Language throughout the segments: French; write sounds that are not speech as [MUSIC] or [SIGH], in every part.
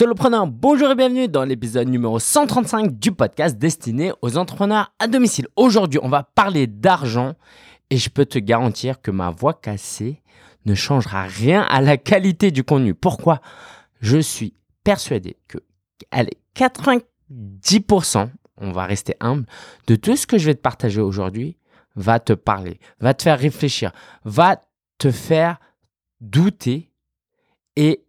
Solopreneur, bonjour et bienvenue dans l'épisode numéro 135 du podcast destiné aux entrepreneurs à domicile. Aujourd'hui, on va parler d'argent et je peux te garantir que ma voix cassée ne changera rien à la qualité du contenu. Pourquoi? Je suis persuadé que, allez, 90%, on va rester humble, de tout ce que je vais te partager aujourd'hui va te parler, va te faire réfléchir, va te faire douter et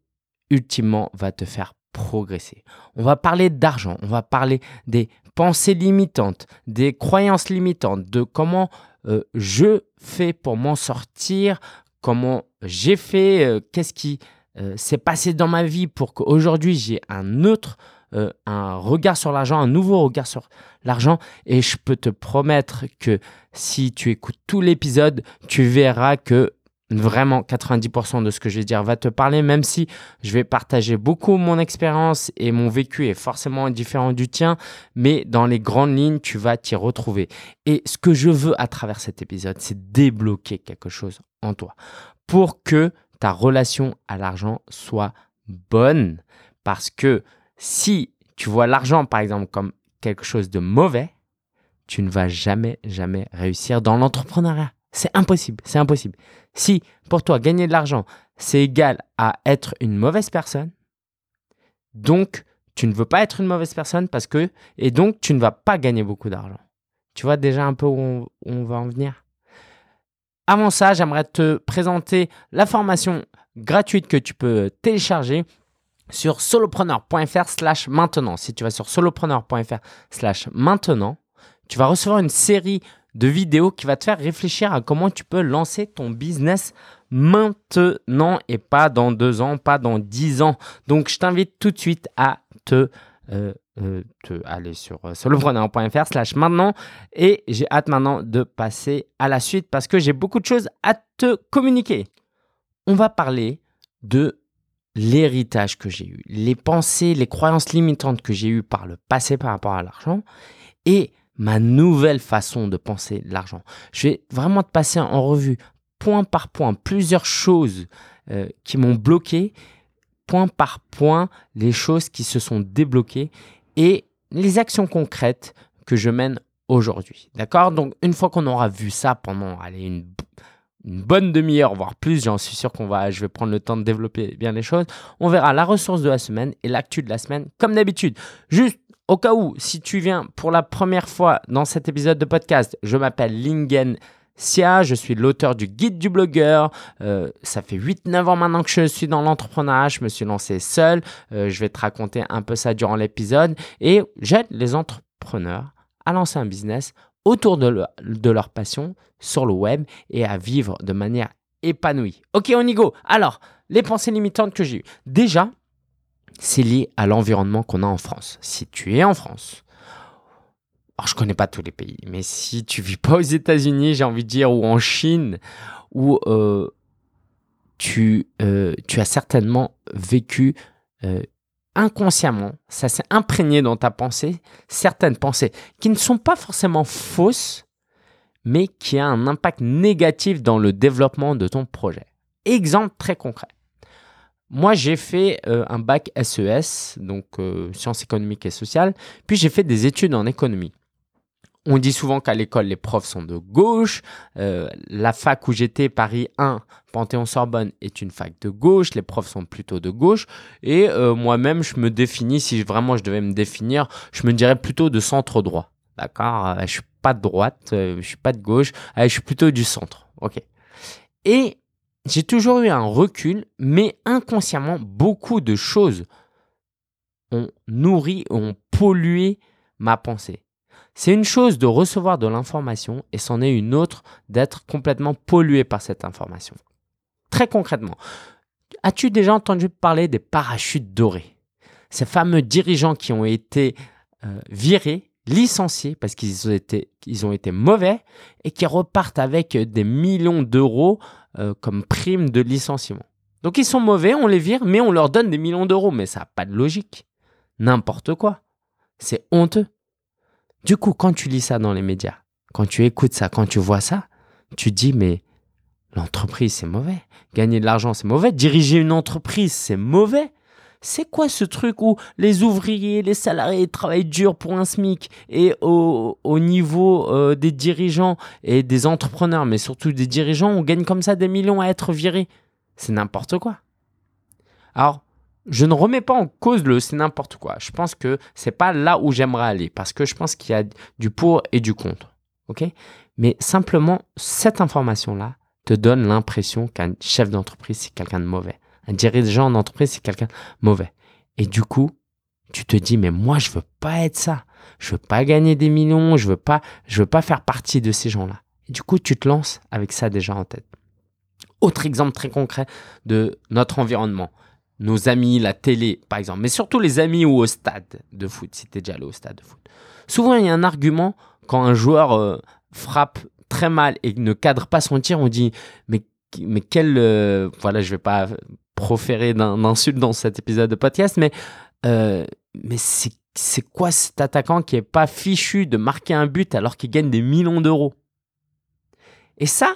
ultimement va te faire progresser. On va parler d'argent, on va parler des pensées limitantes, des croyances limitantes, de comment euh, je fais pour m'en sortir, comment j'ai fait, euh, qu'est-ce qui euh, s'est passé dans ma vie pour qu'aujourd'hui j'ai un autre un regard sur l'argent, un nouveau regard sur l'argent. Et je peux te promettre que si tu écoutes tout l'épisode, tu verras que vraiment 90% de ce que je vais dire va te parler, même si je vais partager beaucoup mon expérience et mon vécu est forcément différent du tien, mais dans les grandes lignes, tu vas t'y retrouver. Et ce que je veux à travers cet épisode, c'est débloquer quelque chose en toi pour que ta relation à l'argent soit bonne. Parce que si tu vois l'argent, par exemple, comme quelque chose de mauvais, tu ne vas jamais, jamais réussir dans l'entrepreneuriat. C'est impossible, c'est impossible. Si pour toi gagner de l'argent, c'est égal à être une mauvaise personne, donc tu ne veux pas être une mauvaise personne parce que et donc tu ne vas pas gagner beaucoup d'argent. Tu vois déjà un peu où on, va en venir? Avant ça, j'aimerais te présenter la formation gratuite que tu peux télécharger sur solopreneur.fr slash maintenant. Si tu vas sur solopreneur.fr slash maintenant, tu vas recevoir une série de vidéos qui va te faire réfléchir à comment tu peux lancer ton business maintenant et pas dans deux ans, pas dans dix ans. Donc, je t'invite tout de suite à te, euh, euh, aller sur euh, solopreneur.fr slash maintenant et j'ai hâte maintenant de passer à la suite parce que j'ai beaucoup de choses à te communiquer. On va parler de l'héritage que j'ai eu, les pensées, les croyances limitantes que j'ai eues par le passé par rapport à l'argent et ma nouvelle façon de penser l'argent. Je vais vraiment te passer en revue point par point plusieurs choses euh, qui m'ont bloqué, point par point les choses qui se sont débloquées et les actions concrètes que je mène aujourd'hui. D'accord? Donc une fois qu'on aura vu ça pendant une, une bonne demi-heure, voire plus, j'en suis sûr qu'on va, je vais prendre le temps de développer bien les choses. On verra la ressource de la semaine et l'actu de la semaine, comme d'habitude. Juste au cas où, si tu viens pour la première fois dans cet épisode de podcast, je m'appelle Lingen Sia, je suis l'auteur du guide du blogueur. Euh, ça fait 8-9 ans maintenant que je suis dans l'entrepreneuriat, je me suis lancé seul. Euh, je vais te raconter un peu ça durant l'épisode. Et j'aide les entrepreneurs à lancer un business autour de, de leur passion sur le web et à vivre de manière épanouie. Ok, on y go. Alors, les pensées limitantes que j'ai eues. Déjà, c'est lié à l'environnement qu'on a en France. Si tu es en France, alors je connais pas tous les pays, mais si tu vis pas aux États-Unis, j'ai envie de dire, ou en Chine, où euh, tu, euh, tu as certainement vécu euh, inconsciemment, ça s'est imprégné dans ta pensée, certaines pensées qui ne sont pas forcément fausses, mais qui ont un impact négatif dans le développement de ton projet. Exemple très concret. Moi, j'ai fait euh, un bac SES, e donc euh, sciences économiques et sociales, puis j'ai fait des études en économie. On dit souvent qu'à l'école, les profs sont de gauche. Euh, la fac où j'étais, Paris 1, Panthéon-Sorbonne, est une fac de gauche. Les profs sont plutôt de gauche. Et moi-même, je me définis, si vraiment je devais me définir, je me dirais plutôt de centre droit. D'accord? Je suis pas de droite, je suis pas de gauche, je suis plutôt du centre. Ok. Et j'ai toujours eu un recul, mais inconsciemment, beaucoup de choses ont nourri, ont pollué ma pensée. C'est une chose de recevoir de l'information et c'en est une autre d'être complètement pollué par cette information. Très concrètement, as-tu déjà entendu parler des parachutes dorés? Ces fameux dirigeants qui ont été euh, virés, licenciés parce qu'ils ont, été, mauvais et qui repartent avec des millions d'euros euh, comme prime de licenciement. Donc ils sont mauvais, on les vire, mais on leur donne des millions d'euros. Mais ça n'a pas de logique. N'importe quoi. C'est honteux. Du coup, quand tu lis ça dans les médias, quand tu écoutes ça, quand tu vois ça, tu dis, mais l'entreprise, c'est mauvais. Gagner de l'argent, c'est mauvais. Diriger une entreprise, c'est mauvais. C'est quoi ce truc où les ouvriers, les salariés travaillent dur pour un SMIC et au, niveau euh, des dirigeants et des entrepreneurs, mais surtout des dirigeants, on gagne comme ça des millions à être virés? C'est n'importe quoi. Alors, je ne remets pas en cause le c'est n'importe quoi. Je pense que c'est pas là où j'aimerais aller parce que je pense qu'il y a du pour et du contre. OK? Mais simplement cette information là te donne l'impression qu'un chef d'entreprise c'est quelqu'un de mauvais. Un dirigeant d'entreprise c'est quelqu'un mauvais. Et du coup, tu te dis mais moi je veux pas être ça. Je veux pas gagner des millions, je veux pas je veux pas faire partie de ces gens-là. Et du coup, tu te lances avec ça déjà en tête. Autre exemple très concret de notre environnement nos amis, la télé, par exemple, mais surtout les amis ou au stade de foot, si tu es déjà allé au stade de foot. Souvent, il y a un argument quand un joueur euh, frappe très mal et ne cadre pas son tir, on dit mais, mais quel. Euh, voilà, je vais pas proférer d'insulte dans cet épisode de podcast, mais, euh, c'est quoi cet attaquant qui est pas fichu de marquer un but alors qu'il gagne des millions d'euros? Et ça,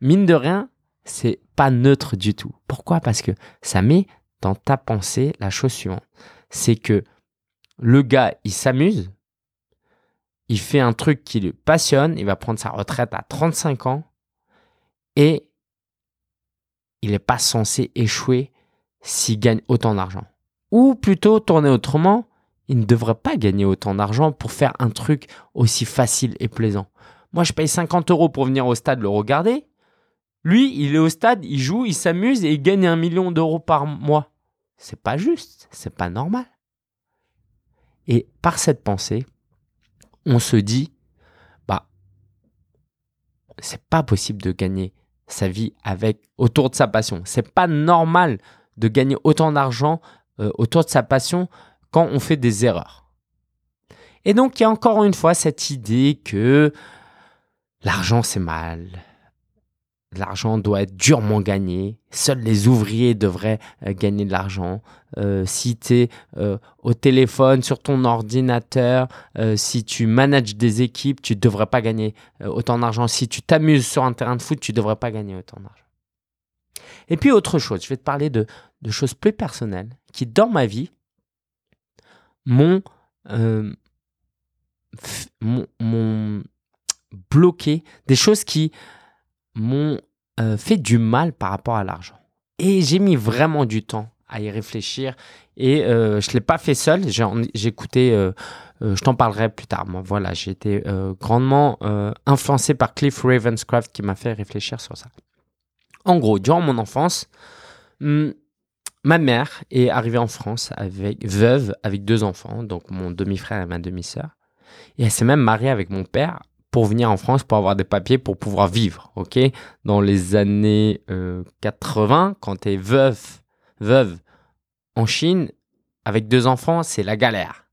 mine de rien, c'est pas neutre du tout. Pourquoi? Parce que ça met dans ta pensée la chose suivante. C'est que le gars, il s'amuse, il fait un truc qui le passionne, il va prendre sa retraite à 35 ans et il n'est pas censé échouer s'il gagne autant d'argent. Ou plutôt, tourner autrement, il ne devrait pas gagner autant d'argent pour faire un truc aussi facile et plaisant. Moi, je paye 50 euros pour venir au stade le regarder. Lui, il est au stade, il joue, il s'amuse et il gagne un million d'euros par mois. C'est pas juste, c'est pas normal. Et par cette pensée, on se dit, bah, c'est pas possible de gagner sa vie avec autour de sa passion. C'est pas normal de gagner autant d'argent euh, autour de sa passion quand on fait des erreurs. Et donc, il y a encore une fois cette idée que l'argent c'est mal, l'argent doit être durement gagné. Seuls les ouvriers devraient euh, gagner de l'argent. Euh, si tu es euh, au téléphone, sur ton ordinateur, si tu manages des équipes, tu ne devrais pas gagner autant d'argent. Si tu t'amuses sur un terrain de foot, tu ne devrais pas gagner autant d'argent. Et puis autre chose, je vais te parler de, choses plus personnelles qui, dans ma vie, m'ont bloqué, des choses qui m'ont euh, fait du mal par rapport à l'argent. Et j'ai mis vraiment du temps à y réfléchir et euh, je ne l'ai pas fait seul. J'ai écouté, euh, je t'en parlerai plus tard. Moi, voilà, j'ai été grandement influencé par Cliff Ravenscraft qui m'a fait réfléchir sur ça. En gros, durant mon enfance, hmm, ma mère est arrivée en France avec veuve avec deux enfants, donc mon demi-frère et ma demi-sœur. Et elle s'est même mariée avec mon père pour venir en France pour avoir des papiers pour pouvoir vivre, ok? Dans les années 80, euh, quand tu es veuve en Chine, avec deux enfants, c'est la galère.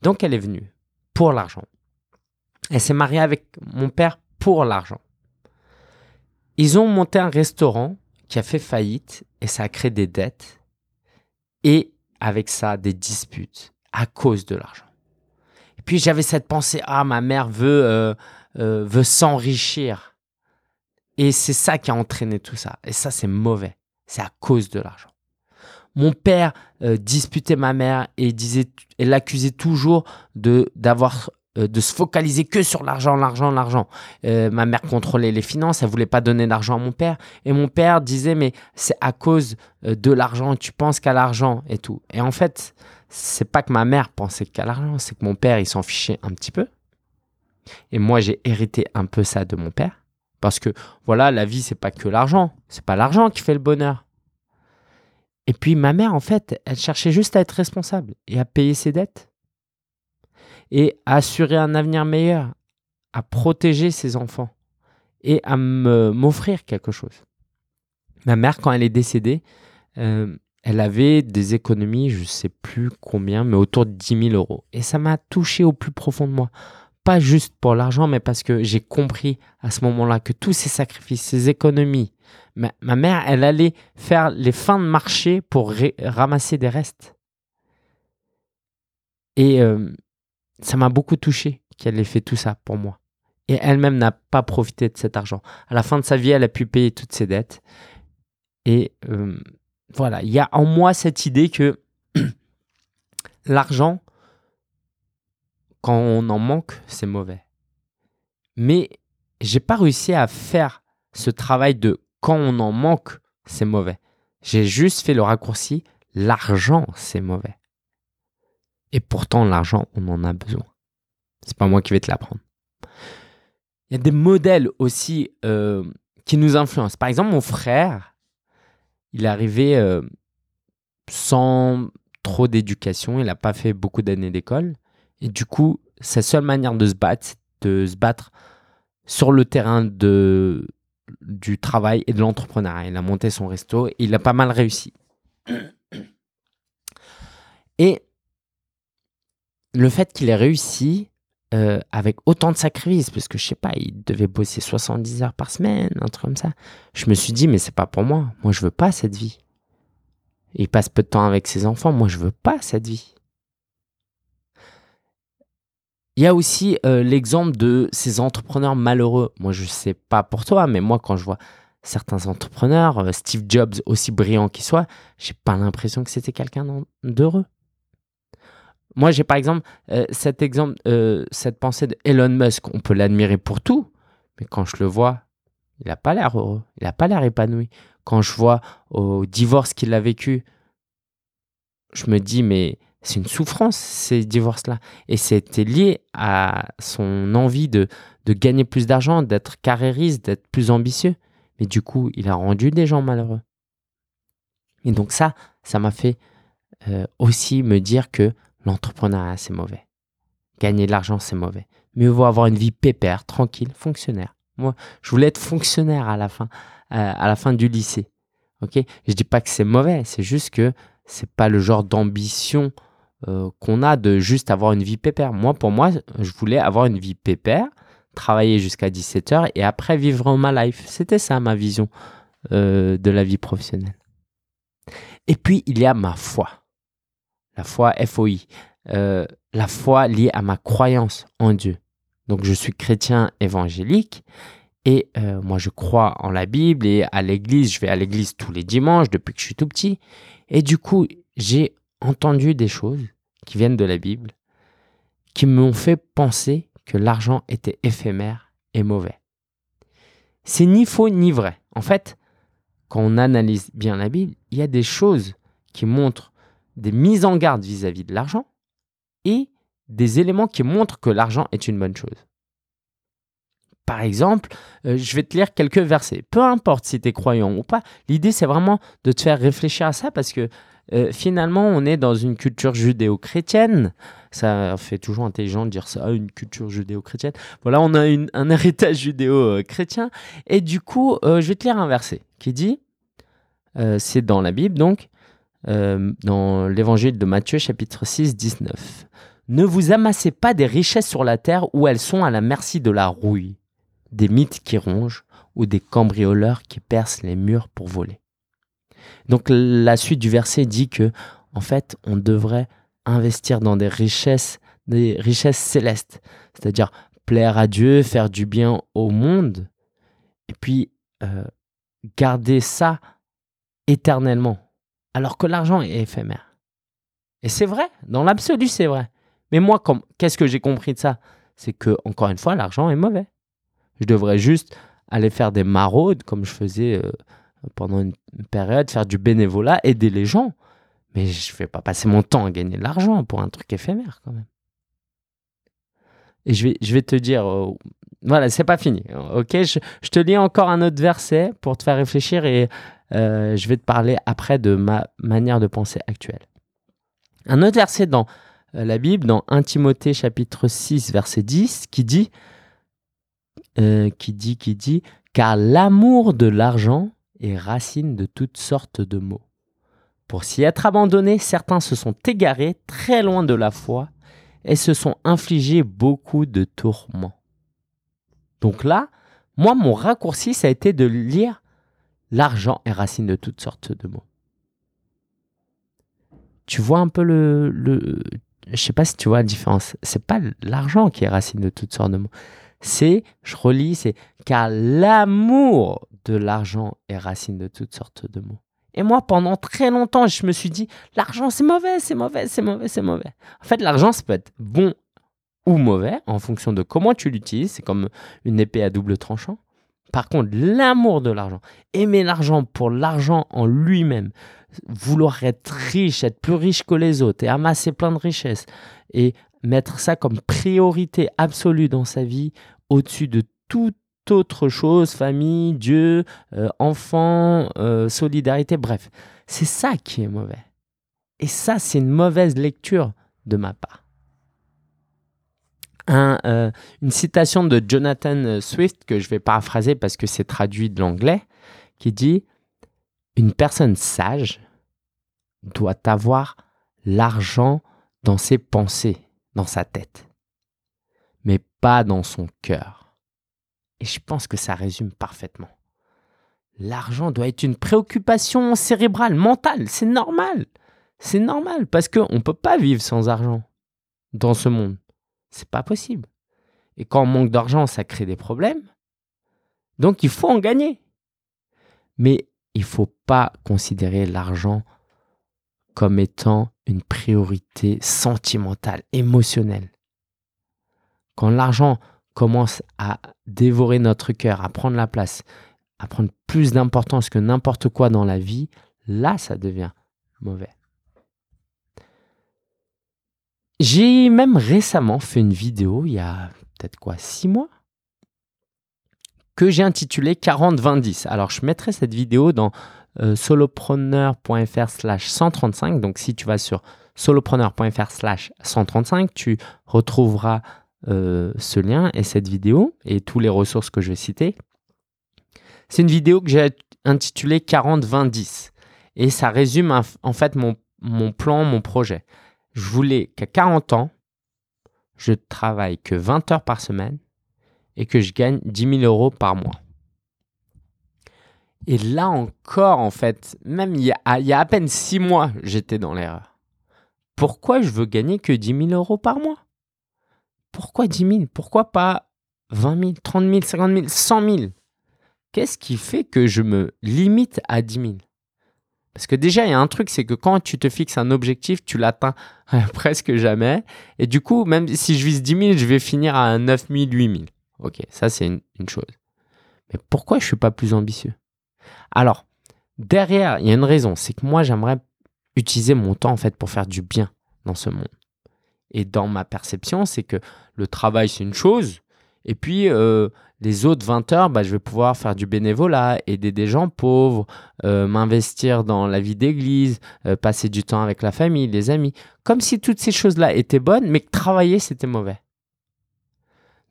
Donc elle est venue pour l'argent. Elle s'est mariée avec mon père pour l'argent. Ils ont monté un restaurant qui a fait faillite et ça a créé des dettes et avec ça des disputes à cause de l'argent. Puis j'avais cette pensée, ah, ma mère veut, euh, euh, veut s'enrichir. Et c'est ça qui a entraîné tout ça. Et ça, c'est mauvais. C'est à cause de l'argent. Mon père euh, disputait ma mère et disait, et l'accusait toujours de d'avoir de se focaliser que sur l'argent, l'argent, l'argent. ma mère contrôlait les finances, elle voulait pas donner d'argent à mon père. Et mon père disait, mais c'est à cause de l'argent, tu penses qu'à l'argent et tout. Et en fait, c'est pas que ma mère pensait qu'à l'argent, c'est que mon père, il s'en fichait un petit peu. Et moi, j'ai hérité un peu ça de mon père. Parce que, voilà, la vie, c'est pas que l'argent. C'est pas l'argent qui fait le bonheur. Et puis, ma mère, en fait, elle cherchait juste à être responsable et à payer ses dettes. Et à assurer un avenir meilleur, à protéger ses enfants et à m'offrir quelque chose. Ma mère, quand elle est décédée, euh, elle avait des économies, je ne sais plus combien, mais autour de 10 000 euros. Et ça m'a touché au plus profond de moi. Pas juste pour l'argent, mais parce que j'ai compris à ce moment-là que tous ces sacrifices, ces économies, ma, mère, elle allait faire les fins de marché pour ramasser des restes. Et euh, ça m'a beaucoup touché qu'elle ait fait tout ça pour moi. Et elle-même n'a pas profité de cet argent. À la fin de sa vie, elle a pu payer toutes ses dettes. Et euh, voilà, il y a en moi cette idée que [CLEARS THROAT] l'argent, quand on en manque, c'est mauvais. Mais j'ai pas réussi à faire ce travail de quand on en manque, c'est mauvais. J'ai juste fait le raccourci l'argent, c'est mauvais. Et pourtant, l'argent, on en a besoin. C'est pas moi qui vais te l'apprendre. Il y a des modèles aussi euh, qui nous influencent. Par exemple, mon frère, il est arrivé euh, sans trop d'éducation. Il n'a pas fait beaucoup d'années d'école. Et du coup, sa seule manière de se battre, c'est de se battre sur le terrain de, du travail et de l'entrepreneuriat. Il a monté son resto et il a pas mal réussi. Et le fait qu'il ait réussi euh, avec autant de sacrifices, parce que je sais pas, il devait bosser 70 heures par semaine, un truc comme ça, je me suis dit, mais c'est pas pour moi. Moi, je veux pas cette vie. Il passe peu de temps avec ses enfants. Moi, je veux pas cette vie. Il y a aussi euh, l'exemple de ces entrepreneurs malheureux. Moi, je sais pas pour toi, mais moi, quand je vois certains entrepreneurs, euh, Steve Jobs, aussi brillant qu'il soit, j'ai pas l'impression que c'était quelqu'un d'heureux. Moi, j'ai par exemple euh, cet exemple, cette pensée de Elon Musk. On peut l'admirer pour tout, mais quand je le vois, il n'a pas l'air heureux, il n'a pas l'air épanoui. Quand je vois au divorce qu'il a vécu, je me dis, mais c'est une souffrance, ces divorces-là. Et c'était lié à son envie de, de gagner plus d'argent, d'être carriériste, d'être plus ambitieux. Mais du coup, il a rendu des gens malheureux. Et donc ça, ça m'a fait euh, aussi me dire que l'entrepreneuriat, c'est mauvais. Gagner de l'argent, c'est mauvais. Mieux vaut avoir une vie pépère, tranquille, fonctionnaire. Moi, je voulais être fonctionnaire à la fin, euh, du lycée. Ok? Je dis pas que c'est mauvais, c'est juste que c'est pas le genre d'ambition euh, qu'on a de juste avoir une vie pépère. Moi, pour moi, je voulais avoir une vie pépère, travailler jusqu'à 17h et après vivre ma life. C'était ça ma vision euh, de la vie professionnelle. Et puis, il y a ma foi. La foi FOI. Euh, la foi liée à ma croyance en Dieu. Donc, je suis chrétien évangélique et moi, je crois en la Bible et à l'église. Je vais à l'église tous les dimanches depuis que je suis tout petit. Et du coup, j'ai entendu des choses qui viennent de la Bible, qui m'ont fait penser que l'argent était éphémère et mauvais. C'est ni faux ni vrai. En fait, quand on analyse bien la Bible, il y a des choses qui montrent des mises en garde vis-à-vis de l'argent et des éléments qui montrent que l'argent est une bonne chose. Par exemple, euh, je vais te lire quelques versets. Peu importe si tu es croyant ou pas, l'idée c'est vraiment de te faire réfléchir à ça parce que euh, finalement, on est dans une culture judéo-chrétienne. Ça fait toujours intelligent de dire ça, une culture judéo-chrétienne. Voilà, on a un héritage judéo-chrétien. Et du coup, euh, je vais te lire un verset qui dit, c'est dans la Bible donc, dans l'évangile de Matthieu chapitre 6, 19. Ne vous amassez pas des richesses sur la terre où elles sont à la merci de la rouille, des mythes qui rongent ou des cambrioleurs qui percent les murs pour voler. Donc la suite du verset dit que en fait, on devrait investir dans des richesses, des richesses célestes, c'est-à-dire plaire à Dieu, faire du bien au monde, et puis euh, garder ça éternellement, alors que l'argent est éphémère. Et c'est vrai, dans l'absolu, c'est vrai. Mais moi, qu'est-ce que j'ai compris de ça? C'est que, encore une fois, l'argent est mauvais. Je devrais juste aller faire des maraudes comme je faisais euh, pendant une période, faire du bénévolat, aider les gens. Mais je ne vais pas passer mon temps à gagner de l'argent pour un truc éphémère quand même. Et je vais, je te dire, euh, voilà, c'est pas fini. Ok, je, te lis encore un autre verset pour te faire réfléchir et euh, je vais te parler après de ma manière de penser actuelle. Un autre verset dans euh, la Bible, dans 1 Timothée chapitre 6, verset 10, qui dit, qui dit, qui dit, car l'amour de l'argent et racine de toutes sortes de maux. Pour s'y être abandonnés, certains se sont égarés très loin de la foi et se sont infligés beaucoup de tourments. Donc là, moi, mon raccourci, ça a été de lire l'argent est racine de toutes sortes de maux. Tu vois un peu le, le je sais pas si tu vois la différence. C'est pas l'argent qui est racine de toutes sortes de maux. C'est, je relis, c'est car l'amour de l'argent est racine de toutes sortes de maux. Et moi, pendant très longtemps, je me suis dit, l'argent, c'est mauvais, c'est mauvais, c'est mauvais, c'est mauvais. En fait, l'argent, ça peut être bon ou mauvais en fonction de comment tu l'utilises. C'est comme une épée à double tranchant. Par contre, l'amour de l'argent, aimer l'argent pour l'argent en lui-même, vouloir être riche, être plus riche que les autres et amasser plein de richesses et mettre ça comme priorité absolue dans sa vie au-dessus de toute autre chose, famille, Dieu, euh, enfant, euh, solidarité, bref. C'est ça qui est mauvais. Et ça, c'est une mauvaise lecture de ma part. Euh, une citation de Jonathan Swift que je vais paraphraser parce que c'est traduit de l'anglais, qui dit Une personne sage doit avoir l'argent dans ses pensées, dans sa tête, mais pas dans son cœur. Et je pense que ça résume parfaitement. L'argent doit être une préoccupation cérébrale, mentale, c'est normal. C'est normal parce qu'on ne peut pas vivre sans argent dans ce monde. C'est pas possible. Et quand on manque d'argent, ça crée des problèmes. Donc il faut en gagner. Mais il faut pas considérer l'argent comme étant une priorité sentimentale, émotionnelle. Quand l'argent commence à dévorer notre cœur, à prendre la place, à prendre plus d'importance que n'importe quoi dans la vie, là, ça devient mauvais. J'ai même récemment fait une vidéo, il y a peut-être quoi, six mois, que j'ai intitulée 40-20-10. Alors, je mettrai cette vidéo dans euh, solopreneur.fr slash 135. Donc, si tu vas sur solopreneur.fr slash 135, tu retrouveras euh, ce lien et cette vidéo et tous les ressources que je vais citer. C'est une vidéo que j'ai intitulée 40-20-10 et ça résume en fait mon, mon plan, mon projet je voulais qu'à 40 ans, je travaille que 20 heures par semaine et que je gagne 10 000 euros par mois. Et là encore, en fait, même il y a, il y a à peine 6 mois, j'étais dans l'erreur. Pourquoi je veux gagner que 10 000 euros par mois? Pourquoi 10 000 Pourquoi pas 20 000, 30 000, 50 000, 100 000 Qu'est-ce qui fait que je me limite à 10 000 parce que déjà, il y a un truc, c'est que quand tu te fixes un objectif, tu l'atteins [LAUGHS] presque jamais. Et du coup, même si je vise 10 000, je vais finir à 9 000, 8 000. Ok, ça c'est une, chose. Mais pourquoi je suis pas plus ambitieux? Alors, derrière, il y a une raison. C'est que moi, j'aimerais utiliser mon temps en fait pour faire du bien dans ce monde. Et dans ma perception, c'est que le travail, c'est une chose. Et puis, euh, les autres 20 heures, bah, je vais pouvoir faire du bénévolat, aider des gens pauvres, euh, m'investir dans la vie d'église, euh, passer du temps avec la famille, les amis. Comme si toutes ces choses-là étaient bonnes, mais que travailler, c'était mauvais.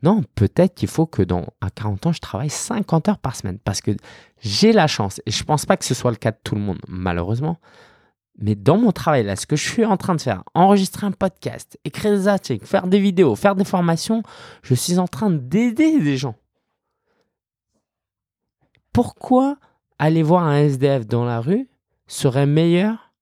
Non, peut-être qu'il faut que dans, à 40 ans, je travaille 50 heures par semaine parce que j'ai la chance, et je ne pense pas que ce soit le cas de tout le monde, malheureusement, mais dans mon travail, là, ce que je suis en train de faire, enregistrer un podcast, écrire des articles, faire des vidéos, faire des formations, je suis en train d'aider des gens. Pourquoi aller voir un SDF dans la rue serait meilleur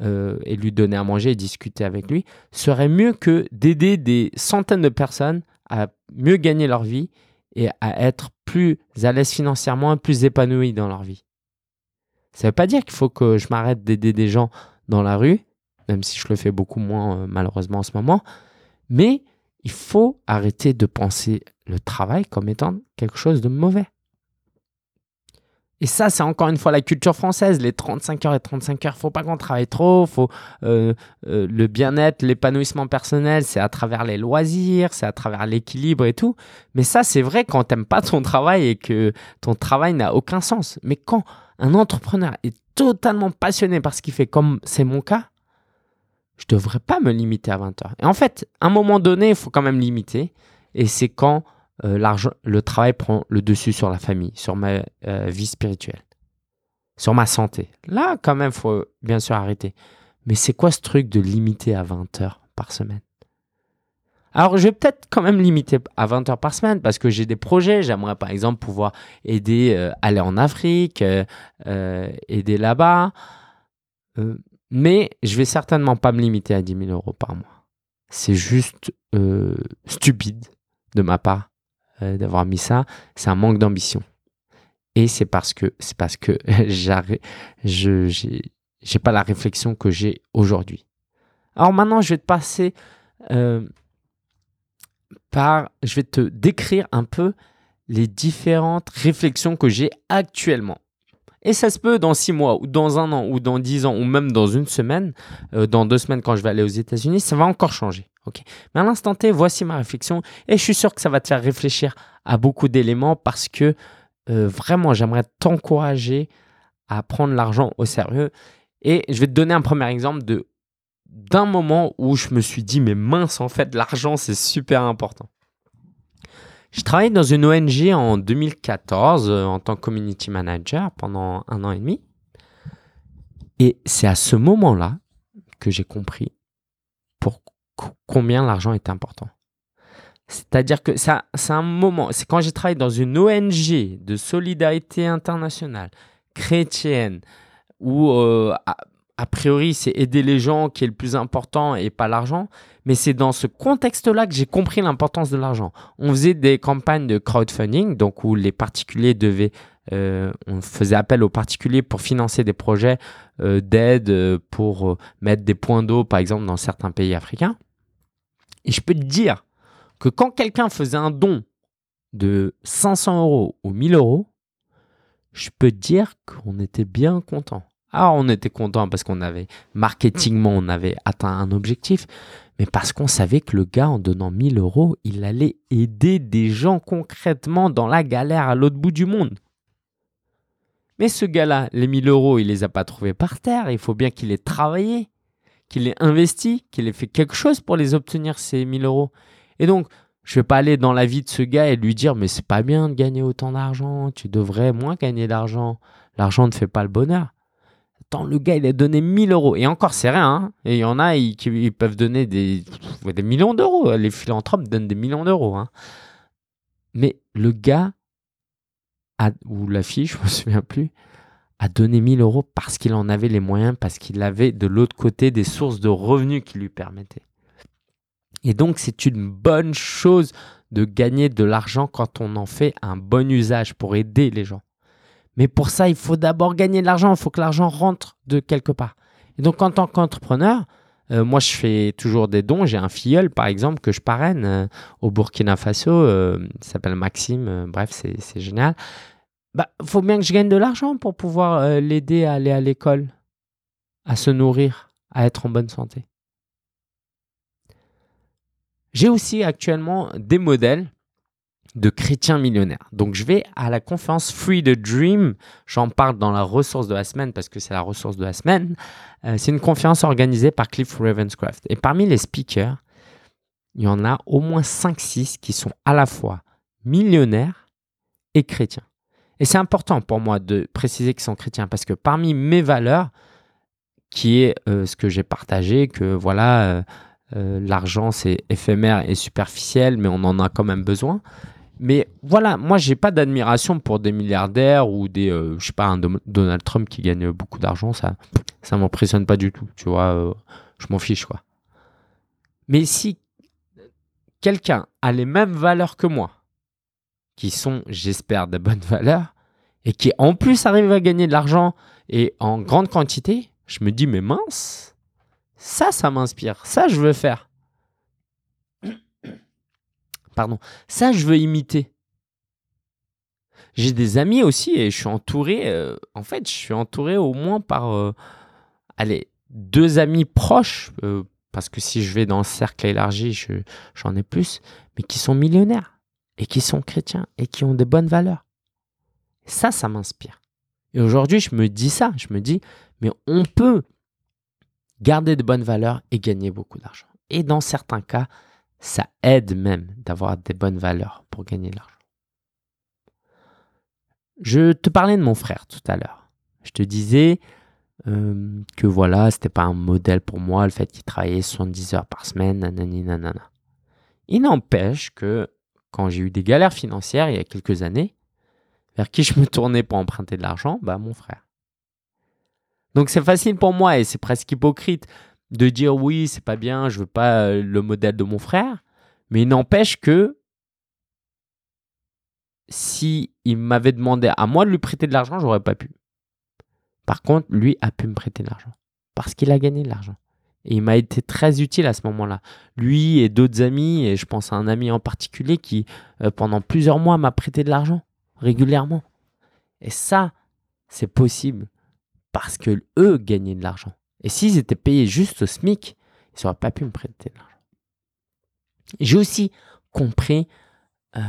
euh, et lui donner à manger et discuter avec lui serait mieux que d'aider des centaines de personnes à mieux gagner leur vie et à être plus à l'aise financièrement et plus épanouis dans leur vie? Ça ne veut pas dire qu'il faut que je m'arrête d'aider des gens dans la rue, même si je le fais beaucoup moins euh, malheureusement en ce moment. Mais il faut arrêter de penser le travail comme étant quelque chose de mauvais. Et ça, c'est encore une fois la culture française, les 35 heures et 35 heures. Faut pas qu'on travaille trop. Faut euh, euh, le bien-être, l'épanouissement personnel, c'est à travers les loisirs, c'est à travers l'équilibre et tout. Mais ça, c'est vrai quand t'aimes pas ton travail et que ton travail n'a aucun sens. Mais quand un entrepreneur est totalement passionné par ce qu'il fait, comme c'est mon cas, je ne devrais pas me limiter à 20 heures. Et en fait, à un moment donné, il faut quand même limiter. Et c'est quand euh, l'argent, le travail prend le dessus sur la famille, sur ma euh, vie spirituelle, sur ma santé. Là, quand même, il faut bien sûr arrêter. Mais c'est quoi ce truc de limiter à 20 heures par semaine? Alors, je vais peut-être quand même limiter à 20 heures par semaine parce que j'ai des projets. J'aimerais par exemple pouvoir aider, euh, aller en Afrique, euh, euh, aider là-bas. mais je vais certainement pas me limiter à 10 000 euros par mois. C'est juste stupide de ma part d'avoir mis ça. C'est un manque d'ambition. Et c'est parce que c'est parce que [LAUGHS] je j'ai pas la réflexion que j'ai aujourd'hui. Alors maintenant, je vais te passer je vais te décrire un peu les différentes réflexions que j'ai actuellement. Et ça se peut dans six mois, ou dans un an, ou dans dix ans, ou même dans une semaine, euh, dans deux semaines quand je vais aller aux États-Unis, ça va encore changer. Ok? Mais à l'instant T, voici ma réflexion, et je suis sûr que ça va te faire réfléchir à beaucoup d'éléments parce que euh, vraiment, j'aimerais t'encourager à prendre l'argent au sérieux. Et je vais te donner un premier exemple de d'un moment où je me suis dit, mais mince, en fait, l'argent, c'est super important. Je travaillais dans une ONG en 2014 euh, en tant que community manager pendant un an et demi. Et c'est à ce moment-là que j'ai compris pour combien l'argent était important. C'est-à-dire que c'est un moment, c'est quand j'ai travaillé dans une ONG de solidarité internationale chrétienne où a priori, c'est aider les gens qui est le plus important et pas l'argent. Mais c'est dans ce contexte-là que j'ai compris l'importance de l'argent. On faisait des campagnes de crowdfunding, donc où les particuliers devaient, euh, on faisait appel aux particuliers pour financer des projets euh, d'aide euh, pour mettre des points d'eau, par exemple, dans certains pays africains. Et je peux te dire que quand quelqu'un faisait un don de 500 euros ou 1000 euros, je peux te dire qu'on était bien content. Alors, on était content parce qu'on avait, marketingement, on avait atteint un objectif, mais parce qu'on savait que le gars, en donnant 1000 euros, il allait aider des gens concrètement dans la galère à l'autre bout du monde. Mais ce gars-là, les 1000 euros, il les a pas trouvés par terre. Il faut bien qu'il ait travaillé, qu'il ait investi, qu'il ait fait quelque chose pour les obtenir, ces 1000 euros. Et donc, je vais pas aller dans la vie de ce gars et lui dire, mais c'est pas bien de gagner autant d'argent, tu devrais moins gagner d'argent. L'argent ne fait pas le bonheur le gars, il a donné 1000 euros. Et encore, c'est rien. Hein. Et il y en a qui peuvent donner des, millions d'euros. Les philanthropes donnent des millions d'euros. Hein. Mais le gars, ou la fille, [LAUGHS] je ne me souviens plus, a donné 1000 euros parce qu'il en avait les moyens, parce qu'il avait de l'autre côté des sources de revenus qui lui permettaient. Et donc, c'est une bonne chose de gagner de l'argent quand on en fait un bon usage pour aider les gens. Mais pour ça, il faut d'abord gagner de l'argent. Il faut que l'argent rentre de quelque part. Et donc, en tant qu'entrepreneur, euh, moi, je fais toujours des dons. J'ai un filleul, par exemple, que je parraine euh, au Burkina Faso. Euh, il s'appelle Maxime. bref, c'est génial. Il bah, faut bien que je gagne de l'argent pour pouvoir l'aider à aller à l'école, à se nourrir, à être en bonne santé. J'ai aussi actuellement des modèles de chrétiens millionnaires. Donc je vais à la conférence Free the Dream, j'en parle dans la ressource de la semaine parce que c'est la ressource de la semaine. Euh, c'est une conférence organisée par Cliff Ravenscraft. Et parmi les speakers, il y en a au moins 5-6 qui sont à la fois millionnaires et chrétiens. Et c'est important pour moi de préciser qu'ils sont chrétiens parce que parmi mes valeurs, qui est euh, ce que j'ai partagé, que voilà, euh, l'argent c'est éphémère et superficiel, mais on en a quand même besoin. Mais voilà, moi, j'ai pas d'admiration pour des milliardaires ou des, euh, je sais pas, un Donald Trump qui gagne beaucoup d'argent. Ça, ça m'impressionne pas du tout. Tu vois, euh, je m'en fiche, quoi. Mais si quelqu'un a les mêmes valeurs que moi, qui sont, j'espère, de bonnes valeurs, et qui en plus arrive à gagner de l'argent et en grande quantité, je me dis, mais mince, ça, ça m'inspire. Ça, je veux faire. Pardon. Ça, je veux imiter. J'ai des amis aussi et je suis entouré. Euh, en fait, je suis entouré au moins par, euh, allez, deux amis proches, euh, parce que si je vais dans le cercle élargi, j'en ai plus, mais qui sont millionnaires et qui sont chrétiens et qui ont des bonnes valeurs. Ça, ça m'inspire. Et aujourd'hui, je me dis ça. Je me dis, mais on peut garder de bonnes valeurs et gagner beaucoup d'argent. Et dans certains cas, ça aide même d'avoir des bonnes valeurs pour gagner de l'argent. Je te parlais de mon frère tout à l'heure. Je te disais euh, que voilà, c'était pas un modèle pour moi, le fait qu'il travaillait 70 heures par semaine, nanani, nanana. Il n'empêche que quand j'ai eu des galères financières il y a quelques années, vers qui je me tournais pour emprunter de l'argent Bah mon frère. Donc c'est facile pour moi et c'est presque hypocrite de dire oui, c'est pas bien, je veux pas euh, le modèle de mon frère, mais il n'empêche que si il m'avait demandé à moi de lui prêter de l'argent, j'aurais pas pu. Par contre, lui a pu me prêter de l'argent parce qu'il a gagné de l'argent. Et il m'a été très utile à ce moment-là. Lui et d'autres amis, et je pense à un ami en particulier qui, euh, pendant plusieurs mois, m'a prêté de l'argent régulièrement. Et ça, c'est possible parce que eux gagnaient de l'argent. Et s'ils étaient payés juste au SMIC, ils n'auraient pas pu me prêter de l'argent. J'ai aussi compris, euh,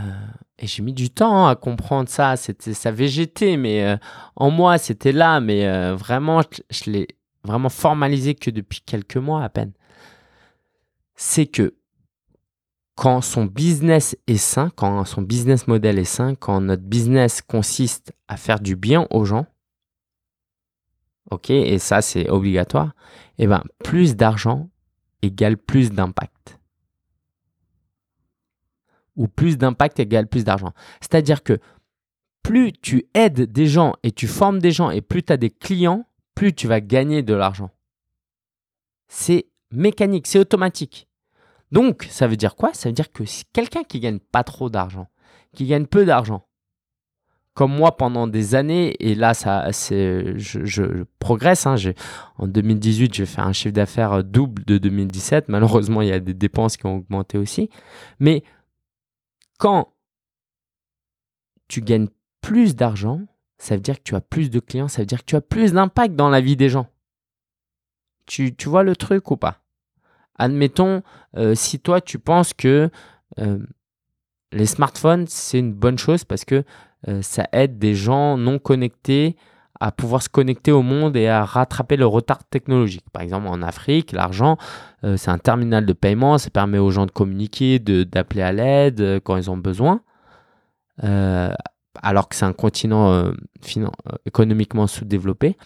et j'ai mis du temps à comprendre ça, c'était ça végété, mais euh, en moi c'était là, mais vraiment je l'ai vraiment formalisé que depuis quelques mois à peine, c'est que quand son business est sain, quand son business model est sain, quand notre business consiste à faire du bien aux gens, ok, et ça c'est obligatoire, eh ben plus d'argent égale plus d'impact. Ou plus d'impact égale plus d'argent. C'est-à-dire que plus tu aides des gens et tu formes des gens et plus tu as des clients, plus tu vas gagner de l'argent. C'est mécanique, c'est automatique. Donc, ça veut dire quoi? Ça veut dire que si quelqu'un qui gagne pas trop d'argent, qui gagne peu d'argent, comme moi pendant des années, et là, ça, c'est, je, progresse. Hein, en 2018, j'ai fait un chiffre d'affaires double de 2017. Malheureusement, il y a des dépenses qui ont augmenté aussi. Mais quand tu gagnes plus d'argent, ça veut dire que tu as plus de clients, ça veut dire que tu as plus d'impact dans la vie des gens. Tu, vois le truc ou pas? Admettons, euh, si toi tu penses que euh, les smartphones, c'est une bonne chose parce que euh, ça aide des gens non connectés à pouvoir se connecter au monde et à rattraper le retard technologique. Par exemple, en Afrique, l'argent, c'est un terminal de paiement, ça permet aux gens de communiquer, d'appeler à l'aide quand ils ont besoin alors que c'est un continent euh, euh, économiquement sous-développé,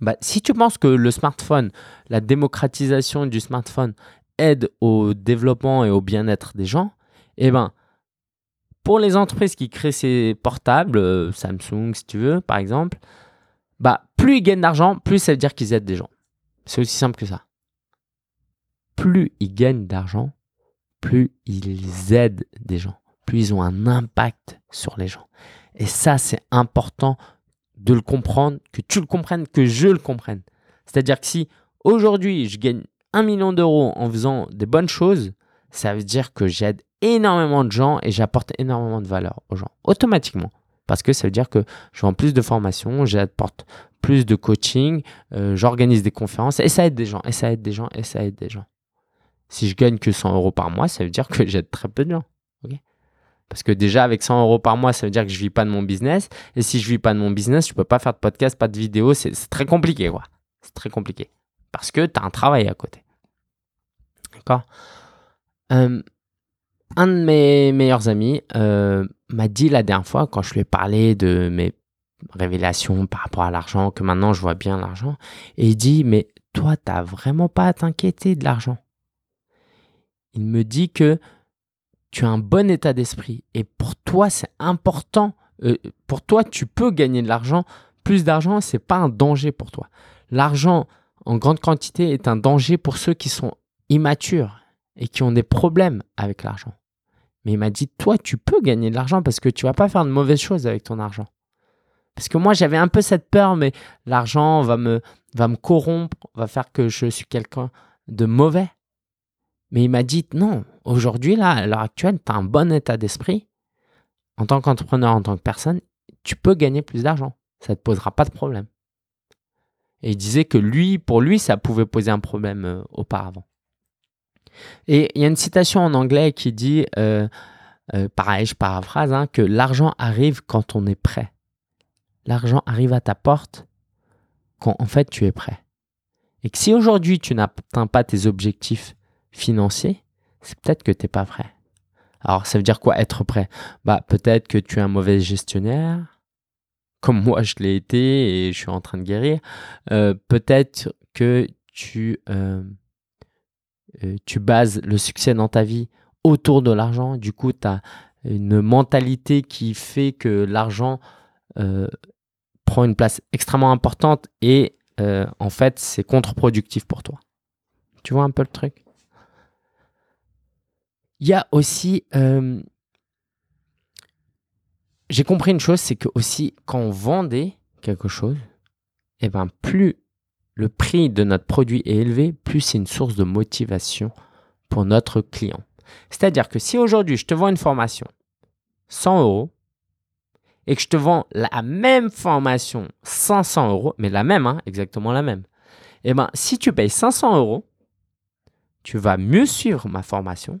bah, si tu penses que le smartphone, la démocratisation du smartphone aide au développement et au bien-être des gens, eh ben, pour les entreprises qui créent ces portables, euh, Samsung si tu veux par exemple, bah, plus ils gagnent d'argent, plus ça veut dire qu'ils aident des gens. C'est aussi simple que ça. Plus ils gagnent d'argent, plus ils aident des gens plus ils ont un impact sur les gens. Et ça, c'est important de le comprendre, que tu le comprennes, que je le comprenne. C'est-à-dire que si aujourd'hui je gagne un million d'euros en faisant des bonnes choses, ça veut dire que j'aide énormément de gens et j'apporte énormément de valeur aux gens, automatiquement. Parce que ça veut dire que je vends plus de formations, j'apporte plus de coaching, euh, j'organise des conférences et ça aide des gens, et ça aide des gens, et ça aide des gens. Si je gagne que 100 euros par mois, ça veut dire que j'aide très peu de gens. Parce que déjà, avec 100 euros par mois, ça veut dire que je vis pas de mon business. Et si je vis pas de mon business, je peux pas faire de podcast, pas de vidéo. C'est très compliqué, quoi. C'est très compliqué. Parce que tu as un travail à côté. D'accord? Euh, Un de mes meilleurs amis euh, m'a dit la dernière fois, quand je lui ai parlé de mes révélations par rapport à l'argent, que maintenant je vois bien l'argent, et il dit, mais toi, tu n'as vraiment pas à t'inquiéter de l'argent. Il me dit que tu as un bon état d'esprit et pour toi c'est important. Euh, pour toi, tu peux gagner de l'argent. Plus d'argent, c'est pas un danger pour toi. L'argent en grande quantité est un danger pour ceux qui sont immatures et qui ont des problèmes avec l'argent. Mais il m'a dit, toi, tu peux gagner de l'argent parce que tu vas pas faire de mauvaises choses avec ton argent. Parce que moi, j'avais un peu cette peur, mais l'argent va me, corrompre, va faire que je suis quelqu'un de mauvais. Mais il m'a dit, non, aujourd'hui, là, à l'heure actuelle, tu as un bon état d'esprit. En tant qu'entrepreneur, en tant que personne, tu peux gagner plus d'argent. Ça ne te posera pas de problème. Et il disait que lui, pour lui, ça pouvait poser un problème euh, auparavant. Et il y a une citation en anglais qui dit, euh, euh, pareil, je paraphrase, hein, que l'argent arrive quand on est prêt. L'argent arrive à ta porte quand en fait tu es prêt. Et que si aujourd'hui tu n'atteins pas tes objectifs financiers, c'est peut-être que tu n'es pas prêt. Alors, ça veut dire quoi être prêt? Bah, peut-être que tu es un mauvais gestionnaire, comme moi je l'ai été et je suis en train de guérir. Euh, peut-être que tu, euh, euh, tu bases le succès dans ta vie autour de l'argent. Du coup, tu as une mentalité qui fait que l'argent prend une place extrêmement importante et en fait, c'est contre-productif pour toi. Tu vois un peu le truc? Il y a aussi euh, j'ai compris une chose, c'est que aussi quand on vendait quelque chose, eh ben plus le prix de notre produit est élevé, plus c'est une source de motivation pour notre client. C'est-à-dire que si aujourd'hui je te vends une formation 100 euros et que je te vends la même formation 500 euros, mais la même, hein, exactement la même, eh ben si tu payes 500 euros, tu vas mieux suivre ma formation,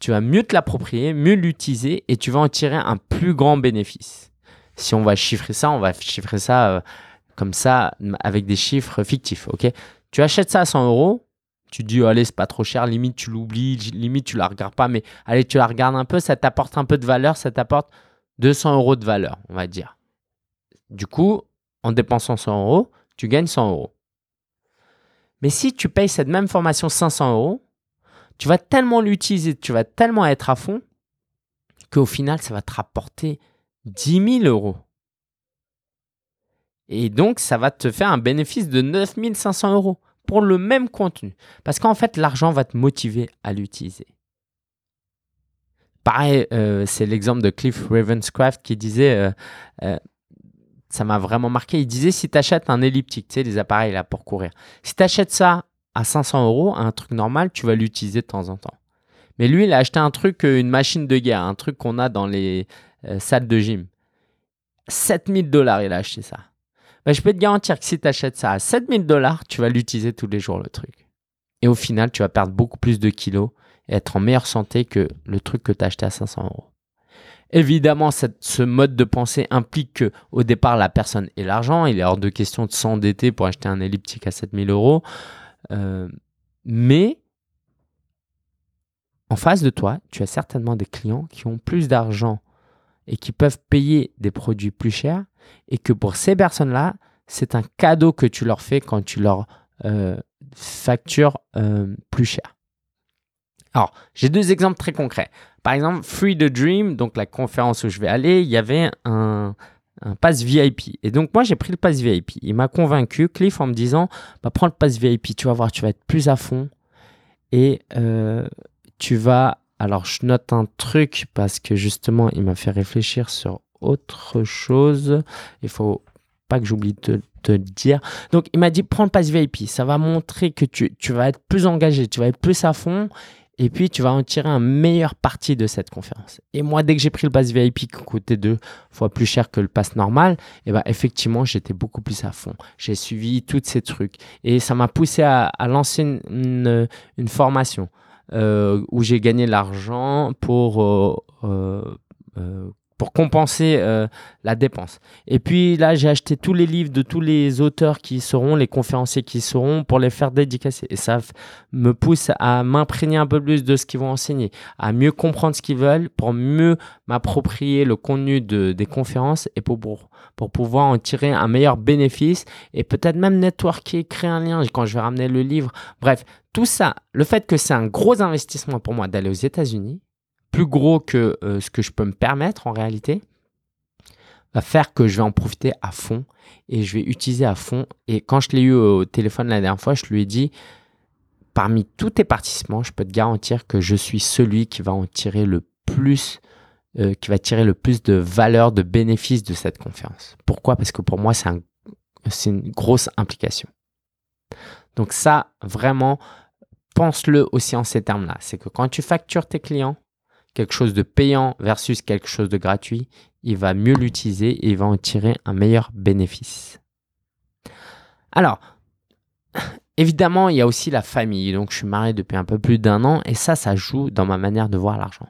tu vas mieux te l'approprier, mieux l'utiliser et tu vas en tirer un plus grand bénéfice. Si on va chiffrer ça, on va chiffrer ça euh, comme ça avec des chiffres fictifs. tu achètes ça à 100 euros, tu dis, allez, c'est pas trop cher, limite tu l'oublies, limite tu la regardes pas, mais allez, tu la regardes un peu, ça t'apporte un peu de valeur, ça t'apporte 200 euros de valeur, on va dire. Du coup, en dépensant 100 euros, tu gagnes 100 euros. Mais si tu payes cette même formation 500 euros, tu vas tellement l'utiliser, tu vas tellement être à fond, qu'au final, ça va te rapporter 10 000 euros. Et donc, ça va te faire un bénéfice de 9 500 euros pour le même contenu. Parce qu'en fait, l'argent va te motiver à l'utiliser. Pareil, euh, c'est l'exemple de Cliff Ravenscraft qui disait, euh, euh, ça m'a vraiment marqué, il disait si tu achètes un elliptique, tu sais, les appareils là pour courir, si tu achètes ça à 500 euros, un truc normal, tu vas l'utiliser de temps en temps. Mais lui, il a acheté un truc, une machine de guerre, un truc qu'on a dans les salles de gym. 7000 dollars, il a acheté ça. Bah, je peux te garantir que si tu achètes ça à 7000 dollars, tu vas l'utiliser tous les jours, le truc. Et au final, tu vas perdre beaucoup plus de kilos et être en meilleure santé que le truc que tu acheté à 500 euros. Évidemment, ce mode de pensée implique que au départ, la personne ait l'argent. Il est hors de question de s'endetter pour acheter un elliptique à 7000 euros. Euh, mais en face de toi, tu as certainement des clients qui ont plus d'argent et qui peuvent payer des produits plus chers et que pour ces personnes-là, c'est un cadeau que tu leur fais quand tu leur euh, factures euh, plus cher. Alors, j'ai deux exemples très concrets. Par exemple, Free the Dream, donc la conférence où je vais aller, il y avait un, un pass VIP. Et donc, moi, j'ai pris le pass VIP. Il m'a convaincu, Cliff, en me disant bah, Prends le pass VIP, tu vas voir, tu vas être plus à fond et euh, tu vas alors, je note un truc parce que justement, il m'a fait réfléchir sur autre chose. Il faut pas que j'oublie de te dire. Donc, il m'a dit prends le pass VIP. Ça va montrer que tu, tu vas être plus engagé, tu vas être plus à fond. Et puis, tu vas en tirer un meilleur parti de cette conférence. Et moi, dès que j'ai pris le pass VIP qui coûtait deux fois plus cher que le pass normal, et eh ben, effectivement, j'étais beaucoup plus à fond. J'ai suivi tous ces trucs. Et ça m'a poussé à, lancer une, une formation. Euh, où j'ai gagné l'argent pour, euh, euh, pour compenser la dépense. Et puis là, j'ai acheté tous les livres de tous les auteurs qui seront, les conférenciers qui seront, pour les faire dédicacer. Et ça me pousse à m'imprégner un peu plus de ce qu'ils vont enseigner, à mieux comprendre ce qu'ils veulent, pour mieux m'approprier le contenu de, des conférences et pour, pour pouvoir en tirer un meilleur bénéfice et peut-être même networker, créer un lien quand je vais ramener le livre. Bref, tout ça, le fait que c'est un gros investissement pour moi d'aller aux États-Unis, plus gros que euh, ce que je peux me permettre en réalité, va faire que je vais en profiter à fond et je vais utiliser à fond. Et quand je l'ai eu au téléphone la dernière fois, je lui ai dit, parmi tous tes participants, je peux te garantir que je suis celui qui va en tirer le plus, euh, qui va tirer le plus de valeur, de bénéfice de cette conférence. Pourquoi? Parce que pour moi, c'est un, une grosse implication. Donc ça, vraiment, pense-le aussi en ces termes-là. C'est que quand tu factures tes clients, quelque chose de payant versus quelque chose de gratuit, il va mieux l'utiliser et il va en tirer un meilleur bénéfice. Alors, évidemment, il y a aussi la famille. Donc, je suis marié depuis un peu plus d'un an et ça, ça joue dans ma manière de voir l'argent.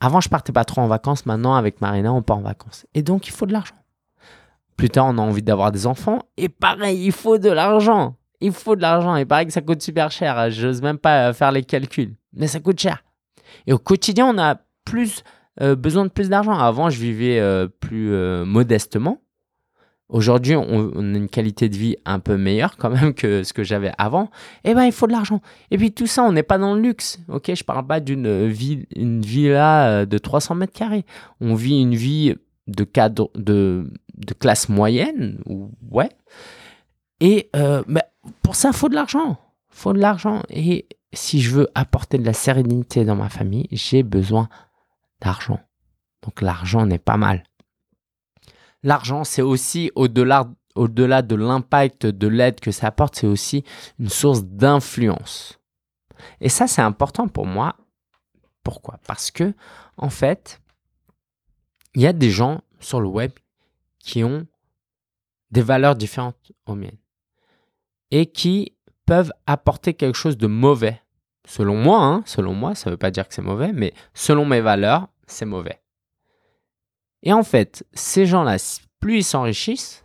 Avant, je partais pas trop en vacances. Maintenant, avec Marina, on part en vacances. Et donc, il faut de l'argent. Plus tard, on a envie d'avoir des enfants. Et pareil, il faut de l'argent. Il faut de l'argent. Et pareil que ça coûte super cher. J'ose même pas faire les calculs. Mais ça coûte cher. Et au quotidien, on a plus euh, besoin de plus d'argent. Avant, je vivais euh, plus euh, modestement. Aujourd'hui, on, a une qualité de vie un peu meilleure quand même que ce que j'avais avant. Eh ben, il faut de l'argent. Et puis tout ça, on n'est pas dans le luxe. Ok, je parle pas d'une ville, une villa de 300 mètres carrés. On vit une vie de cadre, de, de classe moyenne, ouais. Et mais pour ça, il faut de l'argent. faut de l'argent. Et si je veux apporter de la sérénité dans ma famille, j'ai besoin d'argent. Donc l'argent n'est pas mal. L'argent, c'est aussi au-delà de l'impact de l'aide que ça apporte, c'est aussi une source d'influence. Et ça, c'est important pour moi. Pourquoi? Parce que, en fait, il y a des gens sur le web qui ont des valeurs différentes aux miennes et qui peuvent apporter quelque chose de mauvais. Selon moi, hein, selon moi, ça ne veut pas dire que c'est mauvais, mais selon mes valeurs, c'est mauvais. Et en fait, ces gens-là, plus ils s'enrichissent,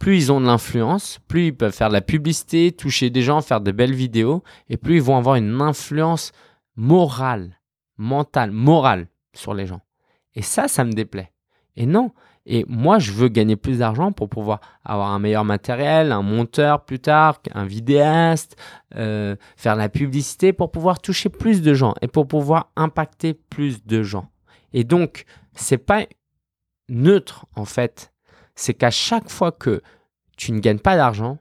plus ils ont de l'influence, plus ils peuvent faire de la publicité, toucher des gens, faire de belles vidéos, et plus ils vont avoir une influence morale, mentale, morale sur les gens. Et ça, ça me déplaît. Et non. Et moi, je veux gagner plus d'argent pour pouvoir avoir un meilleur matériel, un monteur plus tard, un vidéaste, euh, faire de la publicité pour pouvoir toucher plus de gens et pour pouvoir impacter plus de gens. Et donc, c'est pas neutre en fait c'est qu'à chaque fois que tu ne gagnes pas d'argent,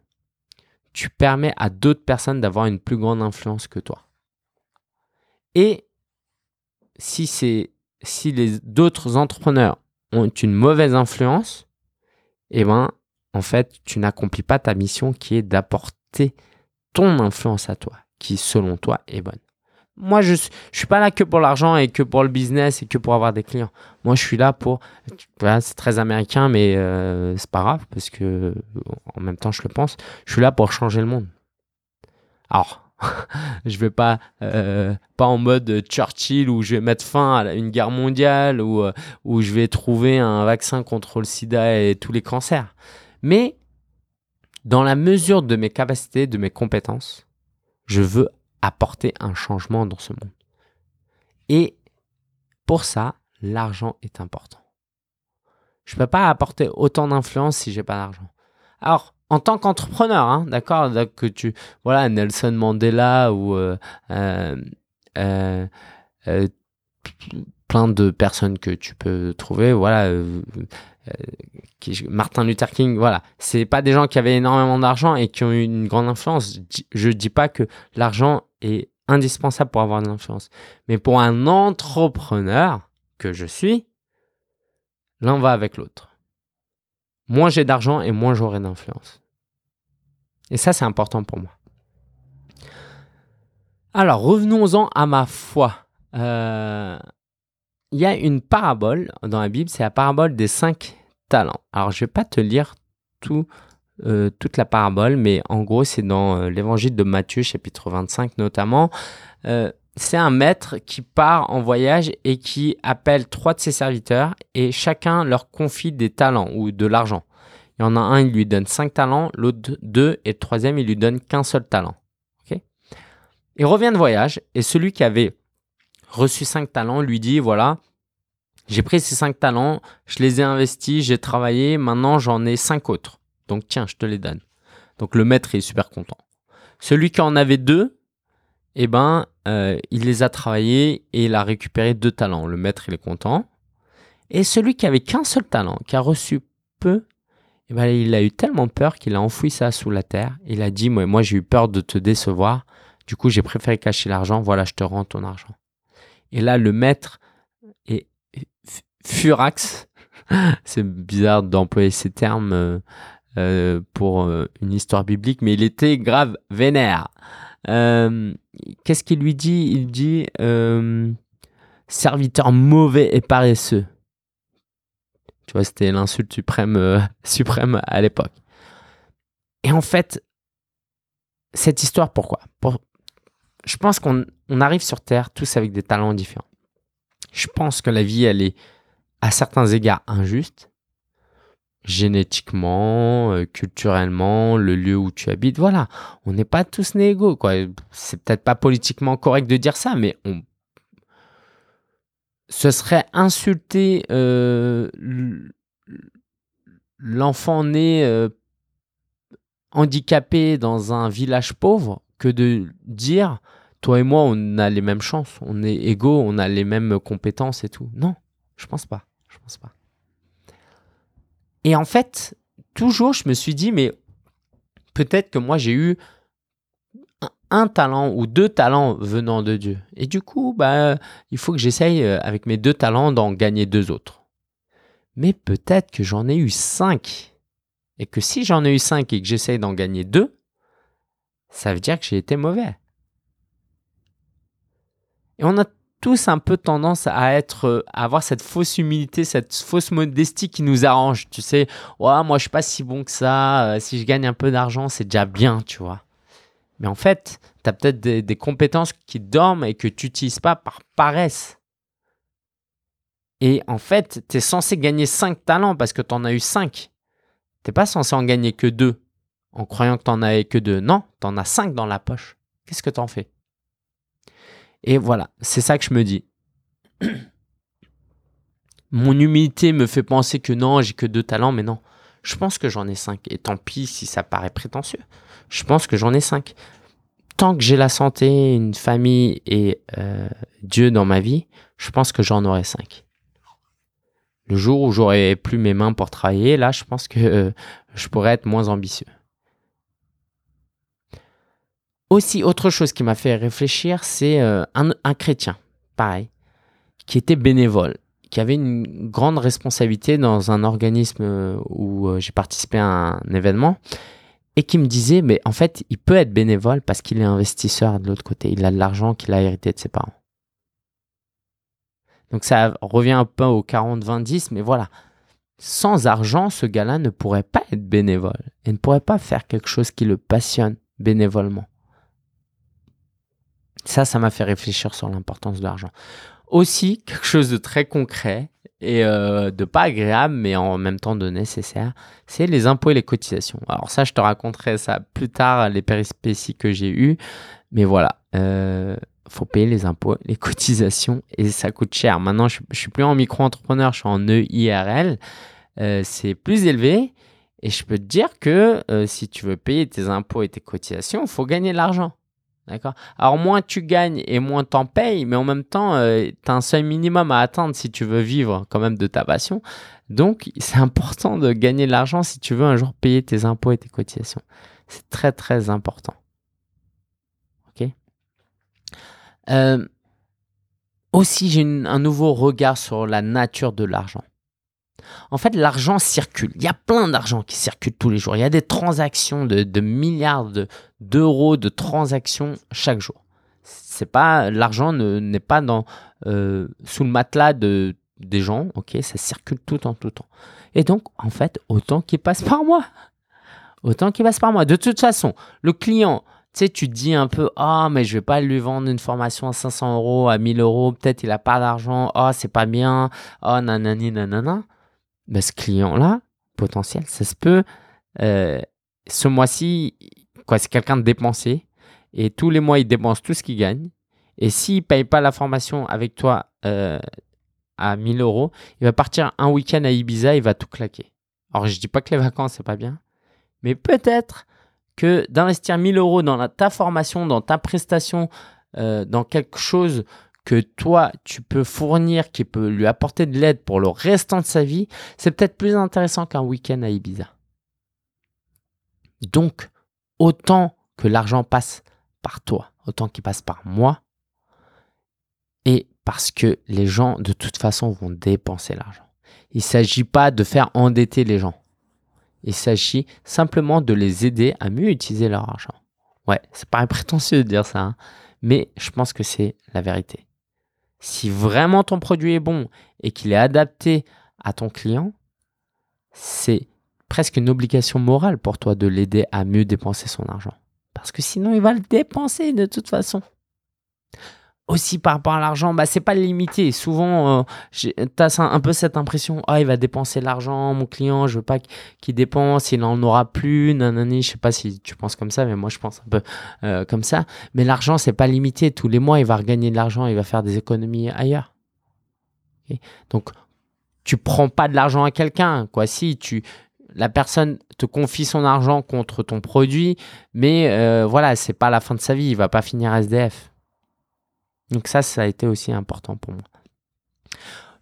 tu permets à d'autres personnes d'avoir une plus grande influence que toi. Et si c'est si les d'autres entrepreneurs ont une mauvaise influence, eh ben en fait, tu n'accomplis pas ta mission qui est d'apporter ton influence à toi, qui selon toi est bonne. Moi, je ne suis pas là que pour l'argent et que pour le business et que pour avoir des clients. Moi, je suis là pour. Voilà, c'est très américain, mais euh, c'est pas grave parce que en même temps, je le pense. Je suis là pour changer le monde. Alors, [LAUGHS] je vais pas euh, pas en mode Churchill où je vais mettre fin à une guerre mondiale ou euh, où je vais trouver un vaccin contre le SIDA et tous les cancers. Mais dans la mesure de mes capacités, de mes compétences, je veux apporter un changement dans ce monde. Et pour ça, l'argent est important. Je ne peux pas apporter autant d'influence si j'ai pas d'argent. Alors, en tant qu'entrepreneur, hein, d'accord, que tu, voilà, Nelson Mandela ou euh, euh, euh, plein de personnes que tu peux trouver, voilà, Martin Luther King, voilà, c'est pas des gens qui avaient énormément d'argent et qui ont eu une grande influence. Je dis pas que l'argent est indispensable pour avoir de l'influence, mais pour un entrepreneur que je suis, l'un va avec l'autre. Moins j'ai d'argent et moins j'aurai d'influence. Et ça, c'est important pour moi. Alors, revenons-en à ma foi. Euh, il y a une parabole dans la Bible, c'est la parabole des cinq talent. Alors, je vais pas te lire tout, euh, toute la parabole, mais en gros, c'est dans euh, l'évangile de Matthieu, chapitre 25 notamment. Euh, c'est un maître qui part en voyage et qui appelle trois de ses serviteurs et chacun leur confie des talents ou de l'argent. Il y en a un, il lui donne cinq talents, l'autre deux et le troisième, il lui donne qu'un seul talent. Il revient de voyage et celui qui avait reçu cinq talents lui dit voilà, j'ai pris ces cinq talents, je les ai investis, j'ai travaillé, maintenant j'en ai cinq autres. Donc tiens, je te les donne. Donc le maître est super content. Celui qui en avait deux, eh ben, euh, il les a travaillés et il a récupéré deux talents. Le maître, il est content. Et celui qui avait qu'un seul talent, qui a reçu peu, eh ben, il a eu tellement peur qu'il a enfoui ça sous la terre. Il a dit, moi, moi j'ai eu peur de te décevoir. Du coup, j'ai préféré cacher l'argent. Voilà, je te rends ton argent. Et là, le maître est furax. [LAUGHS] C'est bizarre d'employer ces termes euh, euh, pour euh, une histoire biblique, mais il était grave vénère. Qu'est-ce qu'il lui dit? Il dit serviteur mauvais et paresseux. Tu vois, c'était l'insulte suprême, [LAUGHS] suprême à l'époque. Et en fait, cette histoire, pourquoi? Je pense qu'on arrive sur Terre tous avec des talents différents. Je pense que la vie, elle est à certains égards injuste, génétiquement, euh, culturellement, le lieu où tu habites, voilà, on n'est pas tous nés égaux, quoi. C'est peut-être pas politiquement correct de dire ça, mais on... ce serait insulter euh, l'enfant né euh, handicapé dans un village pauvre que de dire toi et moi on a les mêmes chances, on est égaux, on a les mêmes compétences et tout. Non, je pense pas. Je pense pas. Et en fait, toujours, je me suis dit, mais peut-être que moi, j'ai eu un, talent ou deux talents venant de Dieu. Et du coup, bah, il faut que j'essaye, euh, avec mes deux talents, d'en gagner deux autres. Mais peut-être que j'en ai eu 5. Et que si j'en ai eu 5 et que j'essaye d'en gagner 2, ça veut dire que j'ai été mauvais. Et on a tous un peu tendance à être, à avoir cette fausse humilité, cette fausse modestie qui nous arrange. Tu sais, ouais, moi je suis pas si bon que ça. Euh, si je gagne un peu d'argent, c'est déjà bien, tu vois. Mais en fait, tu as peut-être des, compétences qui dorment et que tu n'utilises pas par paresse. Et en fait, tu es censé gagner 5 talents parce que tu en as eu 5. Tu pas censé en gagner que 2 en croyant que tu n'en avais que 2. Non, tu en as 5 dans la poche. Qu'est-ce que tu en fais? Et voilà, c'est ça que je me dis. [CLEARS THROAT] Mon humilité me fait penser que non, j'ai que 2 talents, mais non. Je pense que j'en ai 5. Et tant pis si ça paraît prétentieux. Je pense que j'en ai 5 tant que j'ai la santé, une famille et euh, Dieu dans ma vie, je pense que j'en aurai cinq. Le jour où j'aurai plus mes mains pour travailler, là, je pense que euh, je pourrais être moins ambitieux. Aussi, autre chose qui m'a fait réfléchir, c'est euh, un, chrétien, pareil, qui était bénévole, qui avait une grande responsabilité dans un organisme où j'ai participé à un événement et qui me disait, mais en fait, il peut être bénévole parce qu'il est investisseur de l'autre côté. Il a de l'argent qu'il a hérité de ses parents. Donc ça revient un peu au 40-20-10, mais voilà. Sans argent, ce gars-là ne pourrait pas être bénévole et ne pourrait pas faire quelque chose qui le passionne bénévolement. Ça, ça m'a fait réfléchir sur l'importance de l'argent. Aussi, quelque chose de très concret, et euh, de pas agréable, mais en même temps de nécessaire, c'est les impôts et les cotisations. Alors ça, je te raconterai ça plus tard, les périspéties que j'ai eues, mais voilà, euh, faut payer les impôts, les [LAUGHS] cotisations, et ça coûte cher. Maintenant, je, je suis plus en micro-entrepreneur, je suis en EIRL, euh, c'est plus élevé, et je peux te dire que euh, si tu veux payer tes impôts et tes cotisations, il faut gagner de l'argent. D'accord Alors, moins tu gagnes et moins t'en payes, mais en même temps, euh, tu as un seuil minimum à atteindre si tu veux vivre quand même de ta passion. Donc, [LAUGHS] c'est important de gagner de l'argent si tu veux un jour payer tes impôts et tes cotisations. C'est très, très important. OK euh, Aussi, j'ai un nouveau regard sur la nature de l'argent. En fait, l'argent circule. Il y a plein d'argent qui circule tous les jours. Il y a des transactions de, milliards d'euros de, transactions chaque jour. C'est pas l'argent n'est pas dans euh, sous le matelas de des gens. Ok, ça circule tout temps, tout temps. Et donc, en fait, autant qu'il passe par moi, autant qu'il passe par moi. De toute façon, le client, tu sais, tu dis un peu, ah, mais je vais pas lui vendre une formation à 500 euros, à 1000 euros, peut-être il a pas d'argent, ah, c'est pas bien, oh, nanani, nanana. Ben, ce client-là, potentiel, ça se peut, euh, ce mois-ci, quoi, c'est quelqu'un de dépensé, et tous les mois, il dépense tout ce qu'il gagne. Et s'il ne paye pas la formation avec toi euh, à 1000 euros, il va partir un week-end à Ibiza, il va tout claquer. Alors, je ne dis pas que les vacances, c'est pas bien, mais peut-être que d'investir 1000 euros dans ta formation, dans ta prestation, euh, dans quelque chose que toi, tu peux fournir, qui peut lui apporter de l'aide pour le restant de sa vie, c'est peut-être plus intéressant qu'un week-end à Ibiza. Donc, autant que l'argent passe par toi, autant qu'il passe par moi, et parce que les gens, de toute façon, vont dépenser l'argent. Il ne s'agit pas de faire endetter les gens. Il s'agit simplement de les aider à mieux utiliser leur argent. Ouais, ça paraît prétentieux de dire ça, hein, mais je pense que c'est la vérité. Si vraiment ton produit est bon et qu'il est adapté à ton client, c'est presque une obligation morale pour toi de l'aider à mieux dépenser son argent. Parce que sinon, il va le dépenser de toute façon aussi par rapport à l'argent, bah, c'est pas limité. Souvent, euh, tu as un, peu cette impression, ah, il va dépenser l'argent, mon client, je veux pas qu'il dépense, il en aura plus, nanani, je sais pas si tu penses comme ça, mais moi je pense un peu euh, comme ça. Mais l'argent, c'est pas limité. Tous les mois, il va regagner de l'argent, il va faire des économies ailleurs. Donc, tu prends pas de l'argent à quelqu'un, quoi. Si tu, la personne te confie son argent contre ton produit, mais euh, voilà, c'est pas la fin de sa vie, il va pas finir SDF. Donc ça, ça a été aussi important pour moi.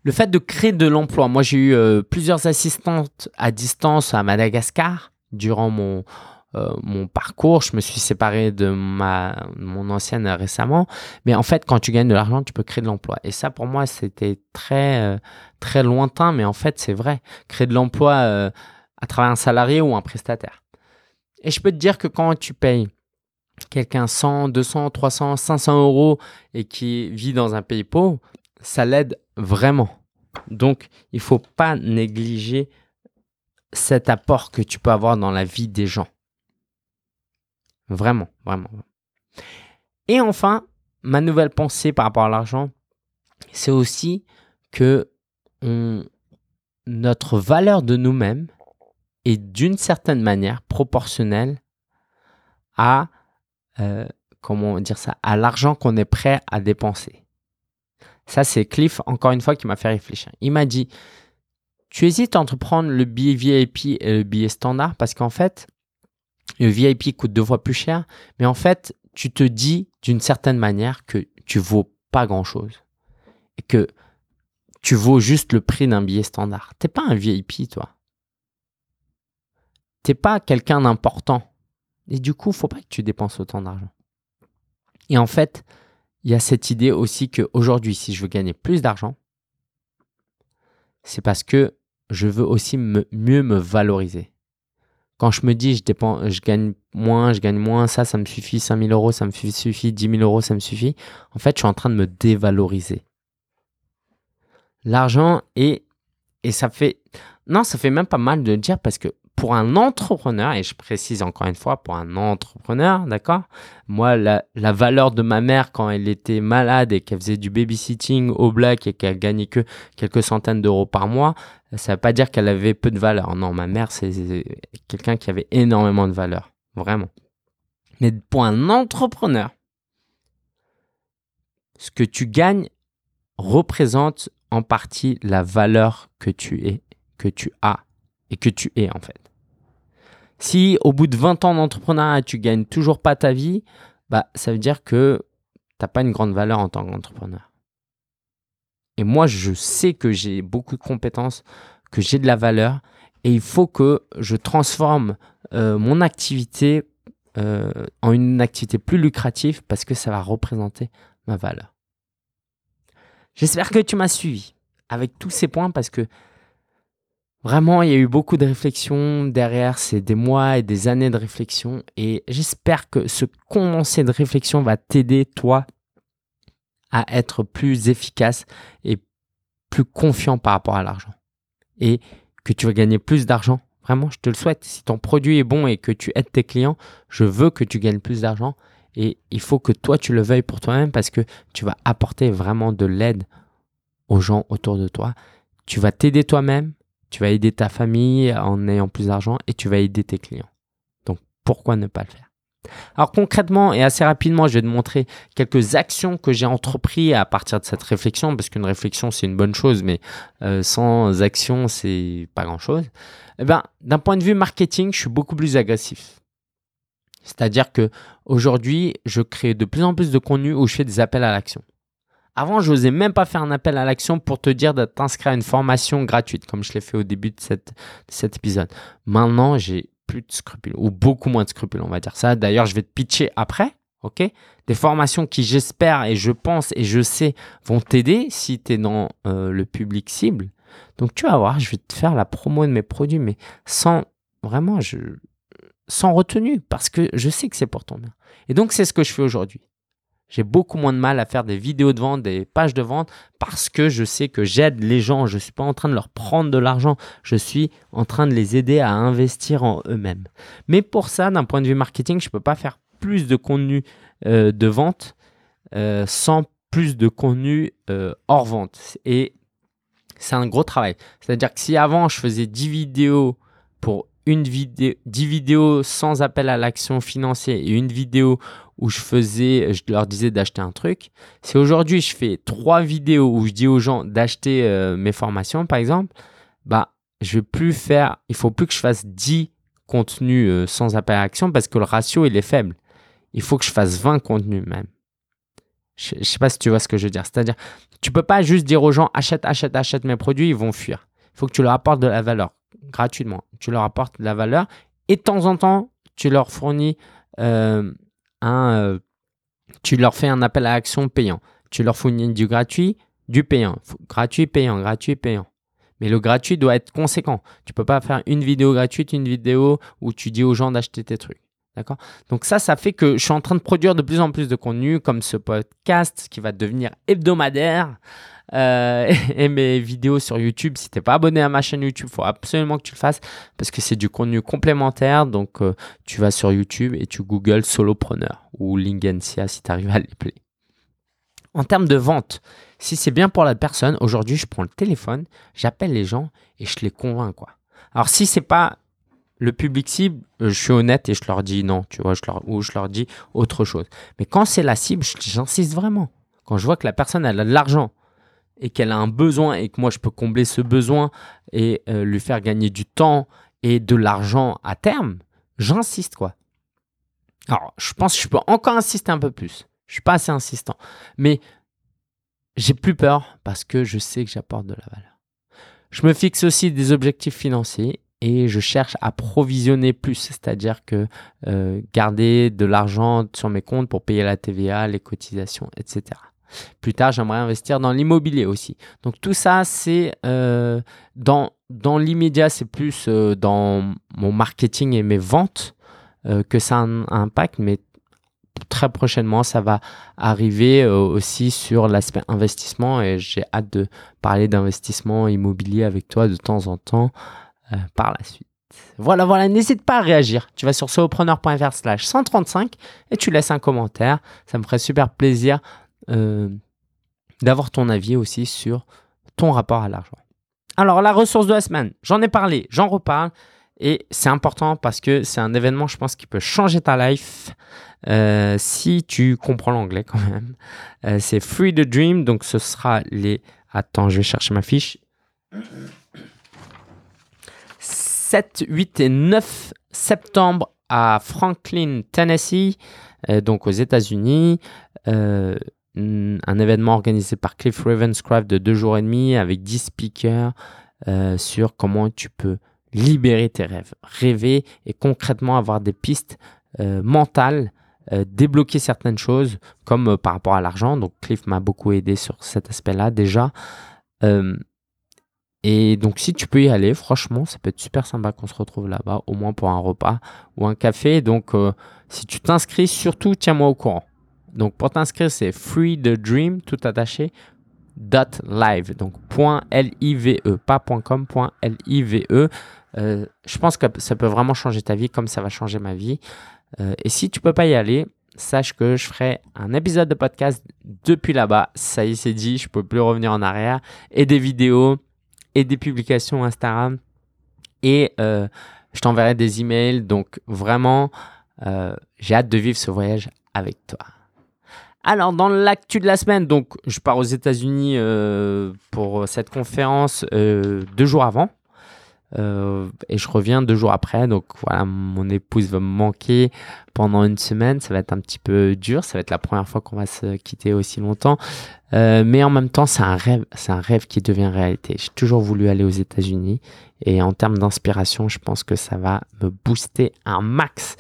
Le fait de créer de l'emploi. Moi, j'ai eu euh, plusieurs assistantes à distance à Madagascar durant mon, euh, mon parcours. Je me suis séparé de ma, mon ancienne récemment. Mais en fait, quand tu gagnes de l'argent, tu peux créer de l'emploi. Et ça, pour moi, c'était très, euh, très lointain. Mais en fait, c'est vrai. Créer de l'emploi à travers un salarié ou un prestataire. Et je peux te dire que quand tu payes quelqu'un 100, 200, 300, 500 euros et qui vit dans un pays pauvre, ça l'aide vraiment. Donc, il ne faut pas négliger cet apport que tu peux avoir dans la vie des gens. Vraiment, vraiment. Et enfin, ma nouvelle pensée par rapport à l'argent, c'est aussi que notre valeur de nous-mêmes est d'une certaine manière proportionnelle à euh, comment dire ça, à l'argent qu'on est prêt à dépenser. Ça, c'est Cliff, encore une fois, qui m'a fait réfléchir. Il m'a dit, tu hésites entre prendre le billet VIP et le billet standard parce qu'en fait, le VIP coûte deux fois plus cher, mais en fait, tu te dis d'une certaine manière que tu vaux pas grand-chose et que tu vaux juste le prix d'un billet standard. T'es pas un VIP, toi. T'es pas quelqu'un d'important. Et du coup, faut pas que tu dépenses autant d'argent. Et en fait, il y a cette idée aussi qu'aujourd'hui, si je veux gagner plus d'argent, c'est parce que je veux aussi mieux me valoriser. Quand je me dis je, dépense, je gagne moins, je gagne moins, ça, ça me suffit, 5 000 euros, ça me suffit, 10 000 euros, ça me suffit, en fait, je suis en train de me dévaloriser. L'argent est, et ça fait, non, ça fait même pas mal de le dire parce que pour un entrepreneur, et je précise encore une fois, pour un entrepreneur, d'accord? Moi, la, valeur de ma mère quand elle était malade et qu'elle faisait du babysitting au black et qu'elle gagnait que quelques centaines d'euros par mois, ça ne veut pas dire qu'elle avait peu de valeur. Non, ma mère, c'est quelqu'un qui avait énormément de valeur. Vraiment. Mais pour un entrepreneur, ce que tu gagnes représente en partie la valeur que tu es, que tu as et que tu es en fait. Si au bout de 20 ans d'entrepreneuriat, tu gagnes toujours pas ta vie, bah, ça veut dire que tu n'as pas une grande valeur en tant qu'entrepreneur. Et moi, je sais que j'ai beaucoup de compétences, que j'ai de la valeur, et il faut que je transforme euh, mon activité euh, en une activité plus lucrative parce que ça va représenter ma valeur. J'espère que tu m'as suivi avec tous ces points parce que Vraiment, il y a eu beaucoup de réflexions derrière, c'est des mois et des années de réflexion et j'espère que ce condensé de réflexion va t'aider, toi, à être plus efficace et plus confiant par rapport à l'argent. Et que tu vas gagner plus d'argent. Vraiment, je te le souhaite. Si ton produit est bon et que tu aides tes clients, je veux que tu gagnes plus d'argent. Et il faut que toi, tu le veuilles pour toi-même parce que tu vas apporter vraiment de l'aide aux gens autour de toi. Tu vas t'aider toi-même tu vas aider ta famille en ayant plus d'argent et tu vas aider tes clients. Donc pourquoi ne pas le faire? Alors concrètement et assez rapidement, je vais te montrer quelques actions que j'ai entreprises à partir de cette réflexion, parce qu'une réflexion c'est une bonne chose, mais euh, sans action c'est pas grand chose. Eh ben, d'un point de vue marketing, je suis beaucoup plus agressif. C'est-à-dire que aujourd'hui, je crée de plus en plus de contenu où je fais des appels à l'action. Avant, je n'osais même pas faire un appel à l'action pour te dire de t'inscrire à une formation gratuite, comme je l'ai fait au début de, cet épisode. Maintenant, j'ai plus de scrupules, ou beaucoup moins de scrupules, on va dire ça. D'ailleurs, je vais te pitcher après, ok? Des formations qui, j'espère et je pense et je sais, vont t'aider si tu es dans euh, le public cible. Donc, tu vas voir, je vais te faire la promo de mes produits, mais sans vraiment, je, sans retenue, parce que je sais que c'est pour ton bien. Et donc, c'est ce que je fais aujourd'hui. J'ai beaucoup moins de mal à faire des vidéos de vente, des pages de vente, parce que je sais que j'aide les gens. Je ne suis pas en train de leur prendre de l'argent. Je suis en train de les aider à investir en eux-mêmes. Mais pour ça, d'un point de vue marketing, je ne peux pas faire plus de contenu euh, de vente euh, sans plus de contenu euh, hors vente. Et c'est un gros travail. C'est-à-dire que si avant, je faisais 10 vidéos pour une vidéo, 10 vidéos sans appel à l'action financière et une vidéo où je faisais, je leur disais d'acheter un truc. Si aujourd'hui je fais trois vidéos où je dis aux gens d'acheter euh, mes formations, par exemple, bah, je vais plus faire, il faut plus que je fasse 10 contenus euh, sans appel à l'action parce que le ratio il est faible. Il faut que je fasse 20 contenus même. Je, ne sais pas si tu vois ce que je veux dire. C'est-à-dire, tu peux pas juste dire aux gens achète, achète, achète mes produits, ils vont fuir. Il faut que tu leur apportes de la valeur gratuitement. Tu leur apportes de la valeur et de temps en temps, tu leur fournis un, tu leur fais un appel à action payant. Tu leur fournis du gratuit, du payant. Gratuit, payant, gratuit, payant. Mais le gratuit doit être conséquent. Tu peux pas faire une vidéo gratuite, une vidéo où tu dis aux gens d'acheter tes trucs. D'accord? Donc ça, ça fait que je suis en train de produire de plus en plus de contenu comme ce podcast qui va devenir hebdomadaire. Euh, [LAUGHS] et mes vidéos sur YouTube, si tu n'es pas abonné à ma chaîne YouTube, il faut absolument que tu le fasses parce que c'est du contenu complémentaire. Donc euh, tu vas sur YouTube et tu googles solopreneur ou Lingensia si tu arrives à les plaire. En termes de vente, si c'est bien pour la personne, aujourd'hui je prends le téléphone, j'appelle les gens et je les convainc quoi. Alors si c'est pas le public cible, euh, je suis honnête et je leur dis non, tu vois, je leur, ou je leur dis autre chose. Mais quand c'est la cible, j'insiste vraiment. Quand je vois que la personne elle a de l'argent et qu'elle a un besoin et que moi je peux combler ce besoin et euh, lui faire gagner du temps et de l'argent à terme, j'insiste quoi. Alors, je pense que je peux encore insister un peu plus. Je suis pas assez insistant, mais j'ai plus peur parce que je sais que j'apporte de la valeur. Je me fixe aussi des objectifs financiers et je cherche à provisionner plus, c'est-à-dire que euh, garder de l'argent sur mes comptes pour payer la TVA, les cotisations, etc. Plus tard, j'aimerais investir dans l'immobilier aussi. Donc tout ça, c'est euh, dans, dans l'immédiat, c'est plus euh, dans mon marketing et mes ventes que ça a un, impact, mais très prochainement, ça va arriver aussi sur l'aspect investissement et j'ai hâte de parler d'investissement immobilier avec toi de temps en temps. Euh, par la suite. Voilà, voilà, n'hésite pas à réagir. Tu vas sur solopreneur.fr slash 135 et tu laisses un commentaire. Ça me ferait super plaisir euh, d'avoir ton avis aussi sur ton rapport à l'argent. Alors, la ressource de la semaine, j'en ai parlé, j'en reparle. Et c'est important parce que c'est un événement, je pense, qui peut changer ta life euh, si tu comprends l'anglais quand même. c'est Free the Dream, donc ce sera les... Attends, je vais chercher ma fiche. 7, 8 et 9 septembre à Franklin, Tennessee, euh, donc aux États-Unis. Euh, un événement organisé par Cliff Ravenscraft de deux jours et demi avec 10 speakers euh, sur comment tu peux libérer tes rêves, rêver et concrètement avoir des pistes mentales, débloquer certaines choses comme par rapport à l'argent. Donc Cliff m'a beaucoup aidé sur cet aspect-là déjà. Et donc, si tu peux y aller, franchement, ça peut être super sympa qu'on se retrouve là-bas, au moins pour un repas ou un café. Donc, euh, si tu t'inscris, surtout, tiens-moi au courant. Donc, pour t'inscrire, c'est free the dream, tout attaché, dot live. Donc, point L-I-V-E, pas .com, point L-I-V-E. Euh, je pense que ça peut vraiment changer ta vie comme ça va changer ma vie. Euh, et si tu peux pas y aller, sache que je ferai un épisode de podcast depuis là-bas. Ça y est, c'est dit, je peux plus revenir en arrière. Et des vidéos et des publications Instagram. Et euh, je t'enverrai des emails. Donc vraiment, j'ai hâte de vivre ce voyage avec toi. Alors, dans l'actu de la semaine, donc je pars aux États-Unis euh, pour cette conférence deux jours avant. Euh, et je reviens deux jours après. Donc voilà, mon épouse va me manquer pendant une semaine. Ça va être un petit peu dur. Ça va être la première fois qu'on va se quitter aussi longtemps. Euh, mais en même temps, c'est un rêve. C'est un rêve qui devient réalité. J'ai toujours voulu aller aux États-Unis. Et en termes d'inspiration, je pense que ça va me booster un max.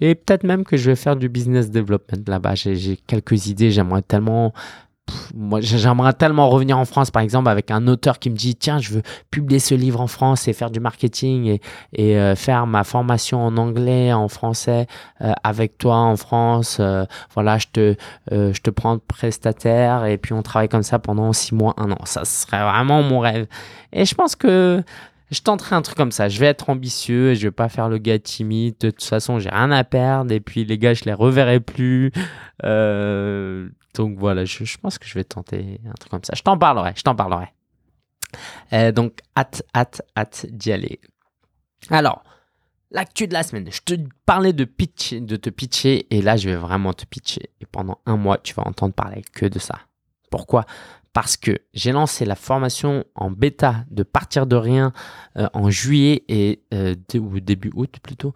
Et peut-être même que je vais faire du business development là-bas. J'ai quelques idées. J'aimerais tellement moi, j'aimerais tellement revenir en France, par exemple, avec un auteur qui me dit Tiens, je veux publier ce livre en France et faire du marketing et, et euh, faire ma formation en anglais, en français, euh, avec toi en France. Euh, voilà, je te, je te prends prestataire et puis on travaille comme ça pendant six mois, un an. Ça serait vraiment mon rêve. Et je pense que je tenterai un truc comme ça. Je vais être ambitieux et je vais pas faire le gars timide. De toute façon, j'ai rien à perdre. Et puis, les gars, je les reverrai plus. Euh, donc voilà, je, pense que je vais tenter un truc comme ça. Je t'en parlerai, je t'en parlerai. Euh, donc, hâte, hâte, hâte d'y aller. Alors, l'actu de la semaine. Je te parlais de pitch, de te pitcher, et là, je vais vraiment te pitcher. Et pendant un mois, tu vas entendre parler que de ça. Pourquoi? Parce que j'ai lancé la formation en bêta de partir de rien euh, en juillet et euh, ou début août plutôt,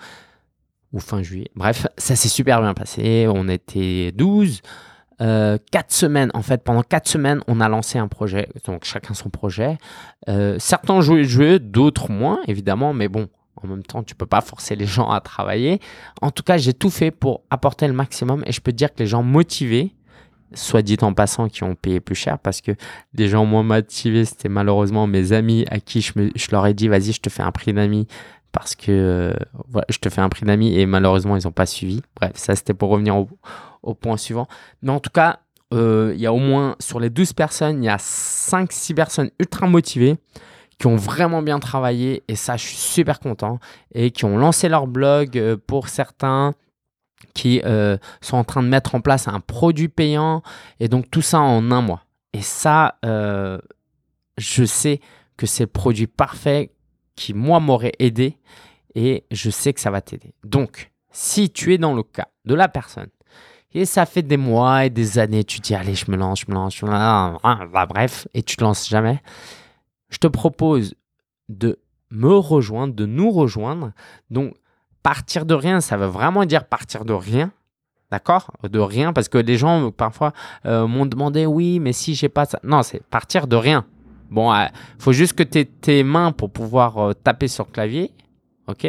ou fin juillet. Bref, ça s'est super bien passé. On était 12. Euh, quatre semaines, en fait, pendant quatre semaines, on a lancé un projet, donc chacun son projet. Certains jouaient, jouaient, d'autres moins, évidemment, mais bon, En même temps, tu peux pas forcer les gens à travailler. En tout cas, j'ai tout fait pour apporter le maximum et je peux dire que les gens motivés, soit dit en passant, qui ont payé plus cher parce que des gens moins motivés, c'était malheureusement mes amis à qui je, je leur ai dit, vas-y, je te fais un prix d'amis parce que euh, je te fais un prix d'amis et malheureusement, ils n'ont pas suivi. Bref, ça, c'était pour revenir au, au, point suivant. Mais en tout cas, euh, il y a au moins, sur les 12 personnes, il y a 5-6 personnes ultra motivées qui ont vraiment bien travaillé et ça, je suis super content et qui ont lancé leur blog euh, pour certains qui euh, sont en train de mettre en place un produit payant et donc tout ça en un mois. Et ça, euh, je sais que c'est le produit parfait qui, moi, m'aurait aidé et je sais que ça va t'aider. Donc, si tu es dans le cas de la personne et ça fait des mois et des années, tu dis, allez, je me lance, je me lance, je me lance, bah, bref, et tu te lances jamais, je te propose de me rejoindre, de nous rejoindre. Donc, partir de rien, ça veut vraiment dire partir de rien. D'accord? De rien, parce que les gens, parfois, euh, m'ont demandé, oui, mais si j'ai pas ça. Non, c'est partir de rien. Bon, euh, faut juste que tu aies tes mains pour pouvoir euh, taper sur le clavier. OK?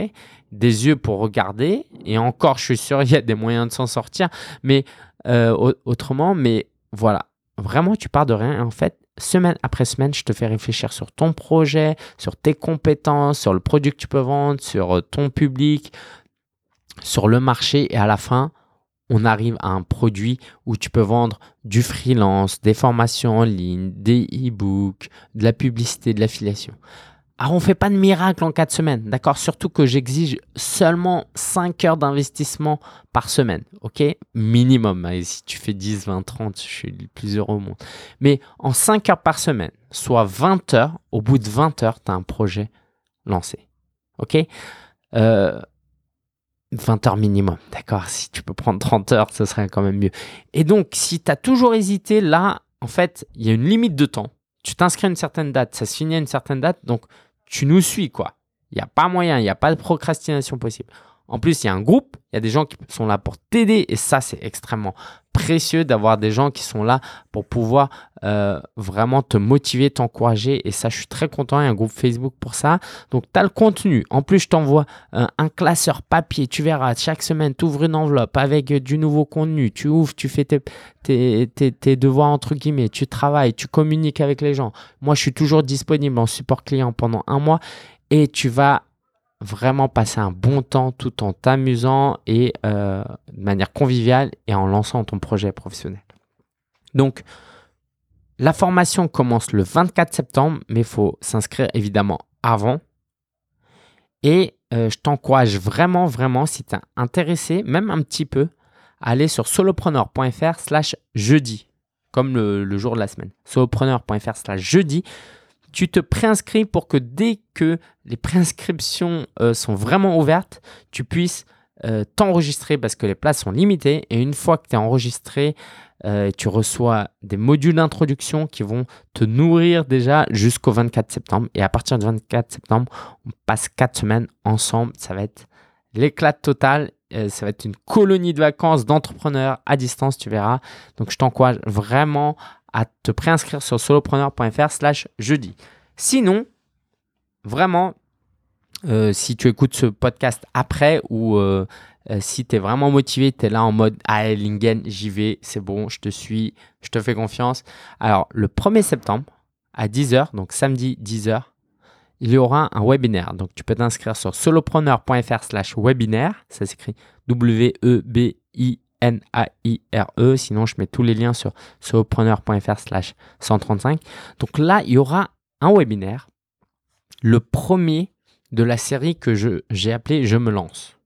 Des yeux pour regarder. Et encore, je suis sûr, il y a des moyens de s'en sortir. Mais autrement, mais voilà. Vraiment, tu pars de rien. En fait, semaine après semaine, je te fais réfléchir sur ton projet, sur tes compétences, sur le produit que tu peux vendre, sur euh, ton public, sur le marché. Et à la fin, on arrive à un produit où tu peux vendre du freelance, des formations en ligne, des e-books, de la publicité, de l'affiliation. Alors, on ne fait pas de miracle en 4 semaines, d'accord? Surtout que j'exige seulement 5 heures d'investissement par semaine, ok? Minimum. Et si tu fais 10, 20, 30, je suis le plus heureux au monde. Mais en 5 heures par semaine, soit 20 heures, au bout de 20 heures, tu as un projet lancé, ok? Euh, 20 heures minimum, d'accord? Si tu peux prendre 30 heures, ce serait quand même mieux. Et donc, si tu as toujours hésité, là, en fait, il y a une limite de temps tu t'inscris à une certaine date, ça se finit à une certaine date, donc tu nous suis, quoi. Il n'y a pas moyen, il n'y a pas de procrastination possible. En plus, il y a un groupe, il y a des gens qui sont là pour t'aider et ça, c'est extrêmement précieux d'avoir des gens qui sont là pour pouvoir euh, vraiment te motiver, t'encourager et ça, je suis très content. Il y a un groupe Facebook pour ça. Donc, tu as le contenu. En plus, je t'envoie euh, un classeur papier. Tu verras, chaque semaine, tu ouvres une enveloppe avec du nouveau contenu. Tu ouvres, tu fais tes, tes, tes, tes devoirs, entre guillemets. Tu travailles, tu communiques avec les gens. Moi, je suis toujours disponible en support client pendant un mois et tu vas vraiment passer un bon temps tout en t'amusant et euh, de manière conviviale et en lançant ton projet professionnel. Donc, la formation commence le 24 septembre, mais il faut s'inscrire évidemment avant. Et euh, je t'encourage vraiment, vraiment, si tu es intéressé, même un petit peu, à aller sur solopreneur.fr slash jeudi, comme le, le, jour de la semaine. solopreneur.fr slash jeudi tu te préinscris pour que dès que les préinscriptions euh, sont vraiment ouvertes, tu puisses euh, t'enregistrer parce que les places sont limitées. Et une fois que tu es enregistré, euh, tu reçois des modules d'introduction qui vont te nourrir déjà jusqu'au 24 septembre. Et à partir du 24 septembre, on passe quatre semaines ensemble. Ça va être l'éclat total. ça va être une colonie de vacances d'entrepreneurs à distance, tu verras. Donc je t'encourage vraiment à te préinscrire sur solopreneur.fr slash jeudi. Sinon, vraiment, euh, si tu écoutes ce podcast après ou euh, euh, si tu es vraiment motivé, tu es là en mode Ah, Lingen, j'y vais, c'est bon, je te suis, je te fais confiance. Alors, le 1er septembre à 10h, donc samedi 10h, il y aura un webinaire. Donc, tu peux t'inscrire sur solopreneur.fr slash webinaire. Ça s'écrit W-E-B-I N-A-I-R-E. Sinon, je mets tous les liens sur solopreneur.fr slash 135. Donc là, il y aura un webinaire, le premier de la série que j'ai appelé Je me lance.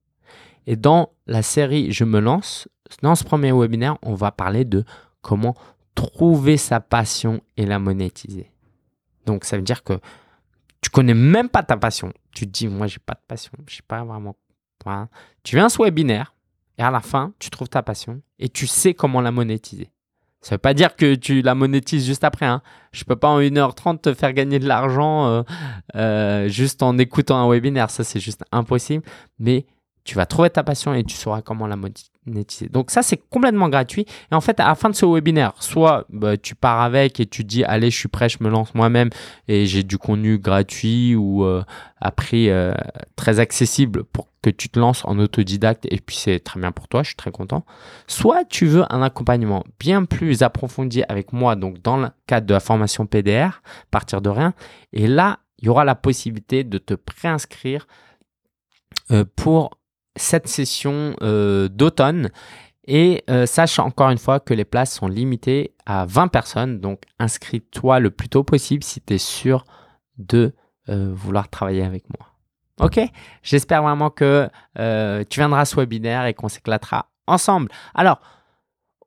Et dans la série Je me lance, dans ce premier webinaire, on va parler de comment trouver sa passion et la monétiser. Donc ça veut dire que tu connais même pas ta passion. Tu te dis, moi, j'ai pas de passion, je sais pas vraiment. Tu viens à ce webinaire, et à la fin, tu trouves ta passion et tu sais comment la monétiser. Ça ne veut pas dire que tu la monétises juste après. Hein. Je ne peux pas en 1h30 te faire gagner de l'argent euh, euh, juste en écoutant un webinaire. Ça, c'est juste impossible. Mais tu vas trouver ta passion et tu sauras comment la Donc ça, c'est complètement gratuit. Et en fait, à la fin de ce webinaire, soit bah, tu pars avec et tu dis, allez, je suis prêt, je me lance moi-même et j'ai du contenu gratuit ou euh, à prix euh, très accessible pour que tu te lances en autodidacte et puis c'est très bien pour toi, je suis très content. Soit tu veux un accompagnement bien plus approfondi avec moi, donc dans le cadre de la formation PDR, partir de rien. Et là, il y aura la possibilité de te préinscrire euh, pour cette session euh, d'automne. Et euh, sache encore une fois que les places sont limitées à 20 personnes. Donc inscris-toi le plus tôt possible si tu es sûr de vouloir travailler avec moi. Ok? J'espère vraiment que tu viendras à ce webinaire et qu'on s'éclatera ensemble. Alors,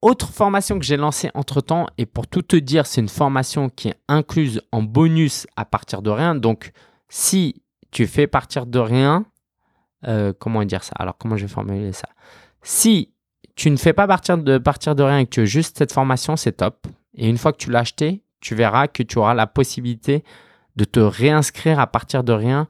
autre formation que j'ai lancée entre-temps, et pour tout te dire, c'est une formation qui est incluse en bonus à partir de rien. Donc, si tu fais partir de rien, euh, comment dire ça? Alors, comment je vais formuler ça? Si tu ne fais pas partir de, partir de rien et que tu veux juste cette formation, c'est top. Et une fois que tu l'as acheté, tu verras que tu auras la possibilité de te réinscrire à partir de rien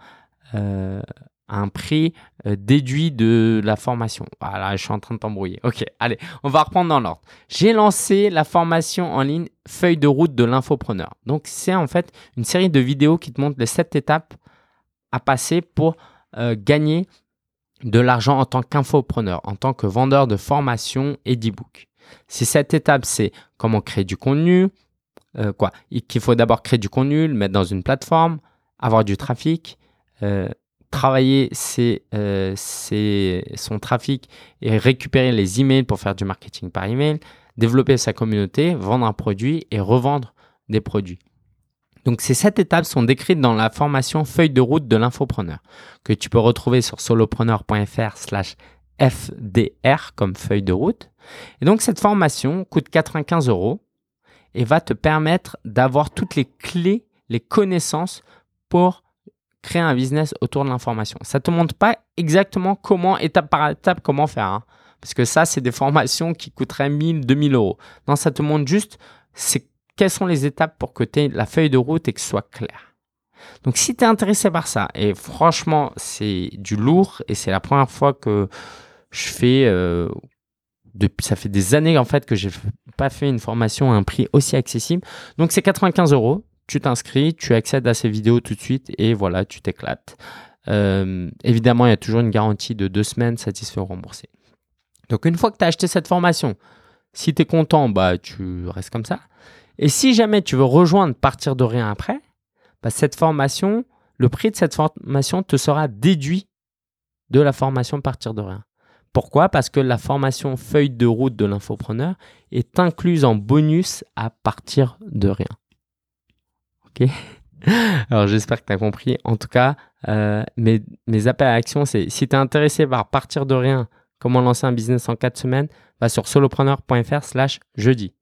euh, à un prix euh, déduit de la formation. Voilà, je suis en train de t'embrouiller. Ok, allez, on va reprendre dans l'ordre. J'ai lancé la formation en ligne Feuille de route de l'infopreneur. Donc, c'est en fait une série de vidéos qui te montrent les sept étapes à passer pour gagner de l'argent en tant qu'infopreneur, en tant que vendeur de formation et d'e-book. Si cette étape, c'est comment créer du contenu, euh, quoi, qu'il faut d'abord créer du contenu, le mettre dans une plateforme, avoir du trafic, euh, travailler euh, son trafic et récupérer les emails pour faire du marketing par email, développer sa communauté, vendre un produit et revendre des produits. Donc ces sept étapes sont décrites dans la formation feuille de route de l'infopreneur que tu peux retrouver sur solopreneur.fr slash FDR comme feuille de route. Et donc cette formation coûte 95 euros et va te permettre d'avoir toutes les clés, les connaissances pour créer un business autour de l'information. Ça ne te montre pas exactement comment, étape par étape, comment faire. Hein. parce que ça, c'est des formations qui coûteraient 1000, 2000 euros. Non, ça te montre juste c'est quelles sont les étapes pour que tu aies la feuille de route et que ce soit clair? Donc si tu es intéressé par ça, et franchement c'est du lourd et c'est la première fois que je fais, euh, depuis, ça fait des années en fait que j'ai pas fait une formation à un prix aussi accessible. Donc c'est 95 euros, tu t'inscris, tu accèdes à ces vidéos tout de suite et voilà, tu t'éclates. Euh, évidemment, il y a toujours une garantie de deux semaines satisfait ou remboursé. Donc une fois que tu as acheté cette formation, si tu es content, bah, tu restes comme ça. Et si jamais tu veux rejoindre partir de rien après, bah, cette formation, le prix de cette formation te sera déduit de la formation partir de rien. Pourquoi? Parce que la formation feuille de route de l'infopreneur est incluse en bonus à partir de rien. Ok? [LAUGHS] Alors j'espère que tu as compris. En tout cas, euh, mes, appels à action, c'est si tu es intéressé par partir de rien, comment lancer un business en 4 semaines, va sur solopreneur.fr slash jeudi.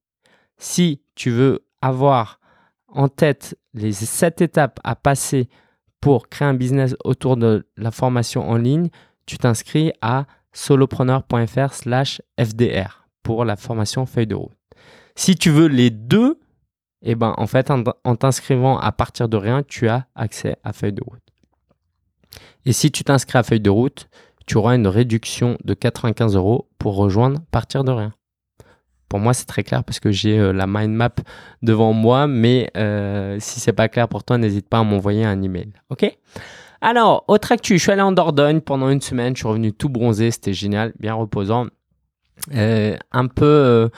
Si tu veux avoir en tête les sept étapes à passer pour créer un business autour de la formation en ligne, tu t'inscris à solopreneur.fr slash FDR pour la formation feuille de route. Si tu veux les deux, eh ben, en fait, en t'inscrivant à partir de rien, tu as accès à feuille de route. Et si tu t'inscris à feuille de route, tu auras une réduction de 95 euros pour rejoindre partir de rien pour moi, c'est très clair parce que j'ai euh, la mind map devant moi. Mais euh, si c'est pas clair pour toi, n'hésite pas à m'envoyer un email. Ok? Alors, autre actu, je suis allé en Dordogne pendant une semaine. Je suis revenu tout bronzé, c'était génial, bien reposant. Euh, un peu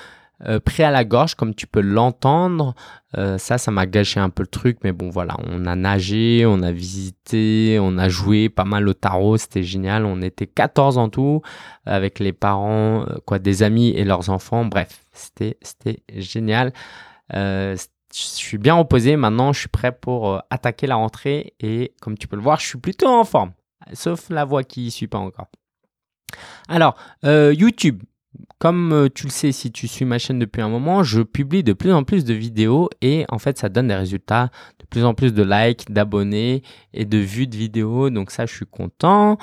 euh, pris à la gorge, comme tu peux l'entendre. Euh, ça, ça m'a gâché un peu le truc, mais bon, voilà, on a nagé, on a visité, on a joué pas mal au tarot, c'était génial. On était 14 en tout, avec les parents, euh, quoi, des amis et leurs enfants. Bref, c'était, c'était génial. je suis bien reposé. Maintenant, je suis prêt pour attaquer la rentrée et comme tu peux le voir, je suis plutôt en forme, sauf la voix qui ne suit pas encore. Alors, YouTube, comme euh, tu le sais si tu suis ma chaîne depuis un moment, je publie de plus en plus de vidéos et en fait ça donne des résultats, de plus en plus de likes, d'abonnés et de vues de vidéos. Donc ça je suis content.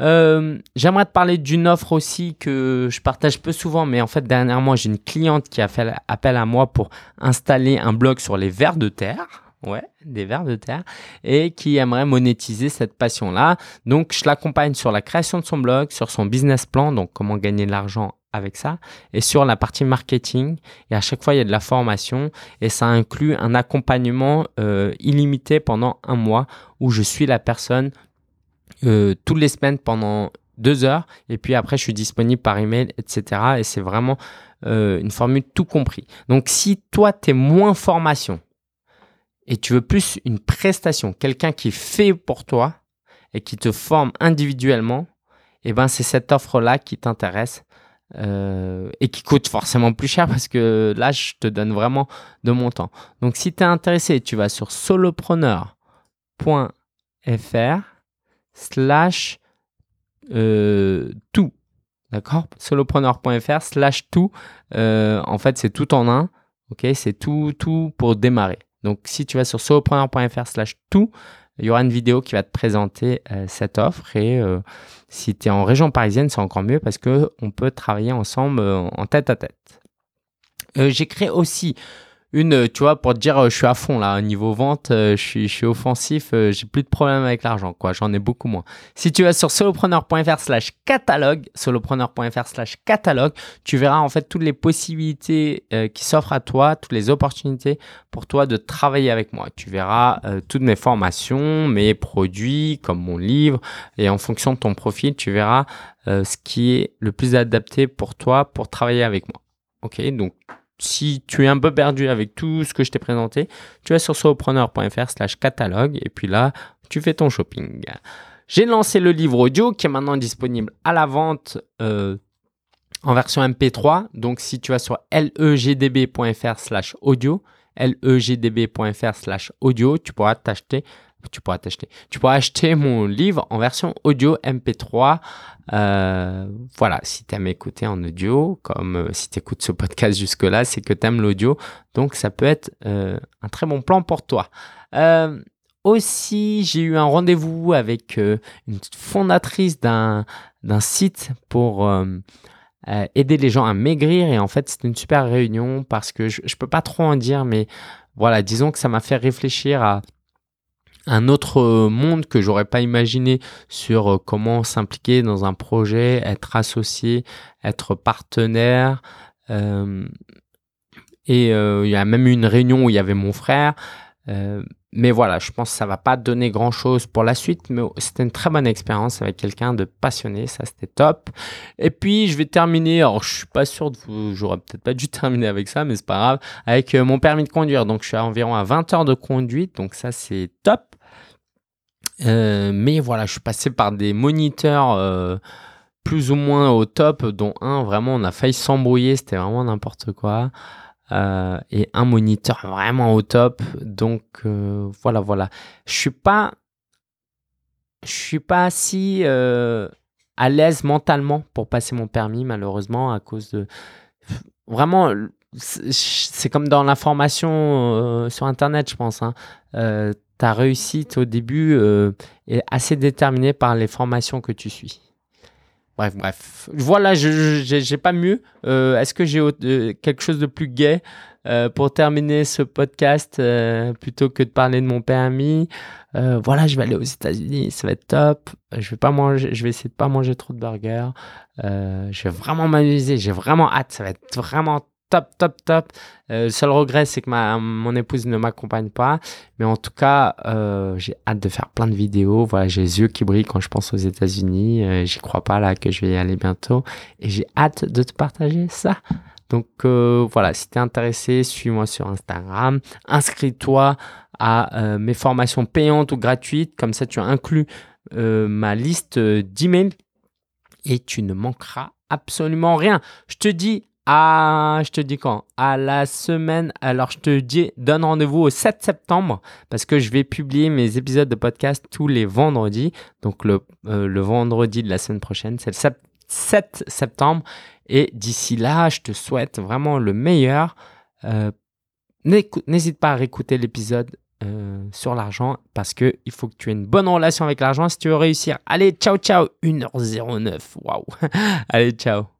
Euh, j'aimerais te parler d'une offre aussi que je partage peu souvent, mais en fait dernièrement j'ai une cliente qui a fait appel à moi pour installer un blog sur les vers de terre. Ouais, des vers de terre et qui aimerait monétiser cette passion-là. Donc, je l'accompagne sur la création de son blog, sur son business plan, donc comment gagner de l'argent avec ça et sur la partie marketing. Et à chaque fois, il y a de la formation et ça inclut un accompagnement euh, illimité pendant un mois où je suis la personne euh, toutes les semaines pendant deux heures et puis après, je suis disponible par email, etc. Et c'est vraiment euh, une formule tout compris. Donc, si toi, tu es moins formation et tu veux plus une prestation, quelqu'un qui fait pour toi et qui te forme individuellement, eh ben, c'est cette offre-là qui t'intéresse euh, et qui coûte forcément plus cher parce que là, je te donne vraiment de mon temps. Donc, si tu es intéressé, tu vas sur solopreneur.fr slash euh, tout. D'accord? Solopreneur.fr slash tout. En fait, c'est tout en un. Ok? C'est tout, tout pour démarrer. Donc, si tu vas sur solopreneur.fr slash tout, il y aura une vidéo qui va te présenter euh, cette offre et euh, si tu es en région parisienne, c'est encore mieux parce qu'on peut travailler ensemble en tête à tête. J'ai créé aussi une, euh, tu vois, pour te dire, euh, je suis à fond là, niveau vente, euh, je suis, je suis offensif, j'ai plus de problème avec l'argent, quoi, j'en ai beaucoup moins. Si tu vas sur solopreneur.fr slash catalogue, solopreneur.fr slash catalogue, tu verras en fait toutes les possibilités qui s'offrent à toi, toutes les opportunités pour toi de travailler avec moi. Tu verras toutes mes formations, mes produits, comme mon livre, et en fonction de ton profil, tu verras ce qui est le plus adapté pour toi pour travailler avec moi. Ok, donc si tu es un peu perdu avec tout ce que je t'ai présenté, tu vas sur solopreneur.fr slash catalogue et puis là, tu fais ton shopping. J'ai lancé le livre audio qui est maintenant disponible à la vente euh, en version MP3. Donc si tu vas sur legdb.fr slash audio, legdb.fr slash audio, tu pourras t'acheter tu pourras t'acheter. Tu pourras acheter mon livre en version audio MP3. Euh, voilà, si tu aimes écouter en audio, comme euh, si tu écoutes ce podcast jusque-là, c'est que tu aimes l'audio. Donc, ça peut être euh, un très bon plan pour toi. aussi, j'ai eu un rendez-vous avec une fondatrice d'un site pour aider les gens à maigrir. Et en fait, c'était une super réunion parce que je ne peux pas trop en dire, mais voilà, disons que ça m'a fait réfléchir à un autre euh, monde que j'aurais pas imaginé sur euh, comment s'impliquer dans un projet, être associé, être partenaire. Euh, et il y a même une réunion où il y avait mon frère. Mais voilà, je pense que ça va pas donner grand chose pour la suite, mais c'était une très bonne expérience avec quelqu'un de passionné, ça c'était top. Et puis je vais terminer, alors je suis pas sûr de vous, j'aurais peut-être pas dû [LAUGHS] terminer avec ça, mais c'est pas grave, avec mon permis de conduire. Donc je suis à environ à 20 heures de conduite, donc ça c'est top. Euh, mais voilà, je suis passé par des moniteurs euh, plus ou moins au top, dont un vraiment on a failli s'embrouiller, c'était vraiment n'importe quoi. Euh, et un moniteur vraiment au top. Donc voilà, voilà. Je suis pas, je suis pas si à l'aise mentalement pour passer mon permis, malheureusement, à cause de vraiment. C'est comme dans la formation sur Internet, je pense. Hein ta réussite au début euh, est assez déterminée par les formations que tu suis. Bref, bref. Voilà, je n'ai pas mieux. Euh, est-ce que j'ai euh, quelque chose de plus gai pour terminer ce podcast plutôt que de parler de mon permis Voilà, je vais aller aux États-Unis, ça va être top. Je vais pas manger, je vais essayer de pas manger trop de burgers. je vais vraiment m'amuser, j'ai vraiment hâte. Ça va être vraiment top, top, top. Euh, le seul regret, c'est que ma, mon épouse ne m'accompagne pas. Mais en tout cas, euh, j'ai hâte de faire plein de vidéos. Voilà, j'ai les yeux qui brillent quand je pense aux États-Unis. Euh, J'y crois pas là que je vais y aller bientôt. Et j'ai hâte de te partager ça. Donc voilà, si tu es intéressé, suis-moi sur Instagram. Inscris-toi à mes formations payantes ou gratuites. Comme ça, tu inclus ma liste d'emails et tu ne manqueras absolument rien. Je te dis ah, je te dis quand À la semaine. Alors, je te dis, donne rendez-vous au 7 septembre parce que je vais publier mes épisodes de podcast tous les vendredis. Donc, le, euh, vendredi de la semaine prochaine, c'est le 7 septembre. Et d'ici là, je te souhaite vraiment le meilleur. Euh, n'hésite pas à réécouter l'épisode euh, sur l'argent parce qu'il faut que tu aies une bonne relation avec l'argent si tu veux réussir. Allez, ciao, ciao. 1h09. Waouh. [LAUGHS] Allez, ciao.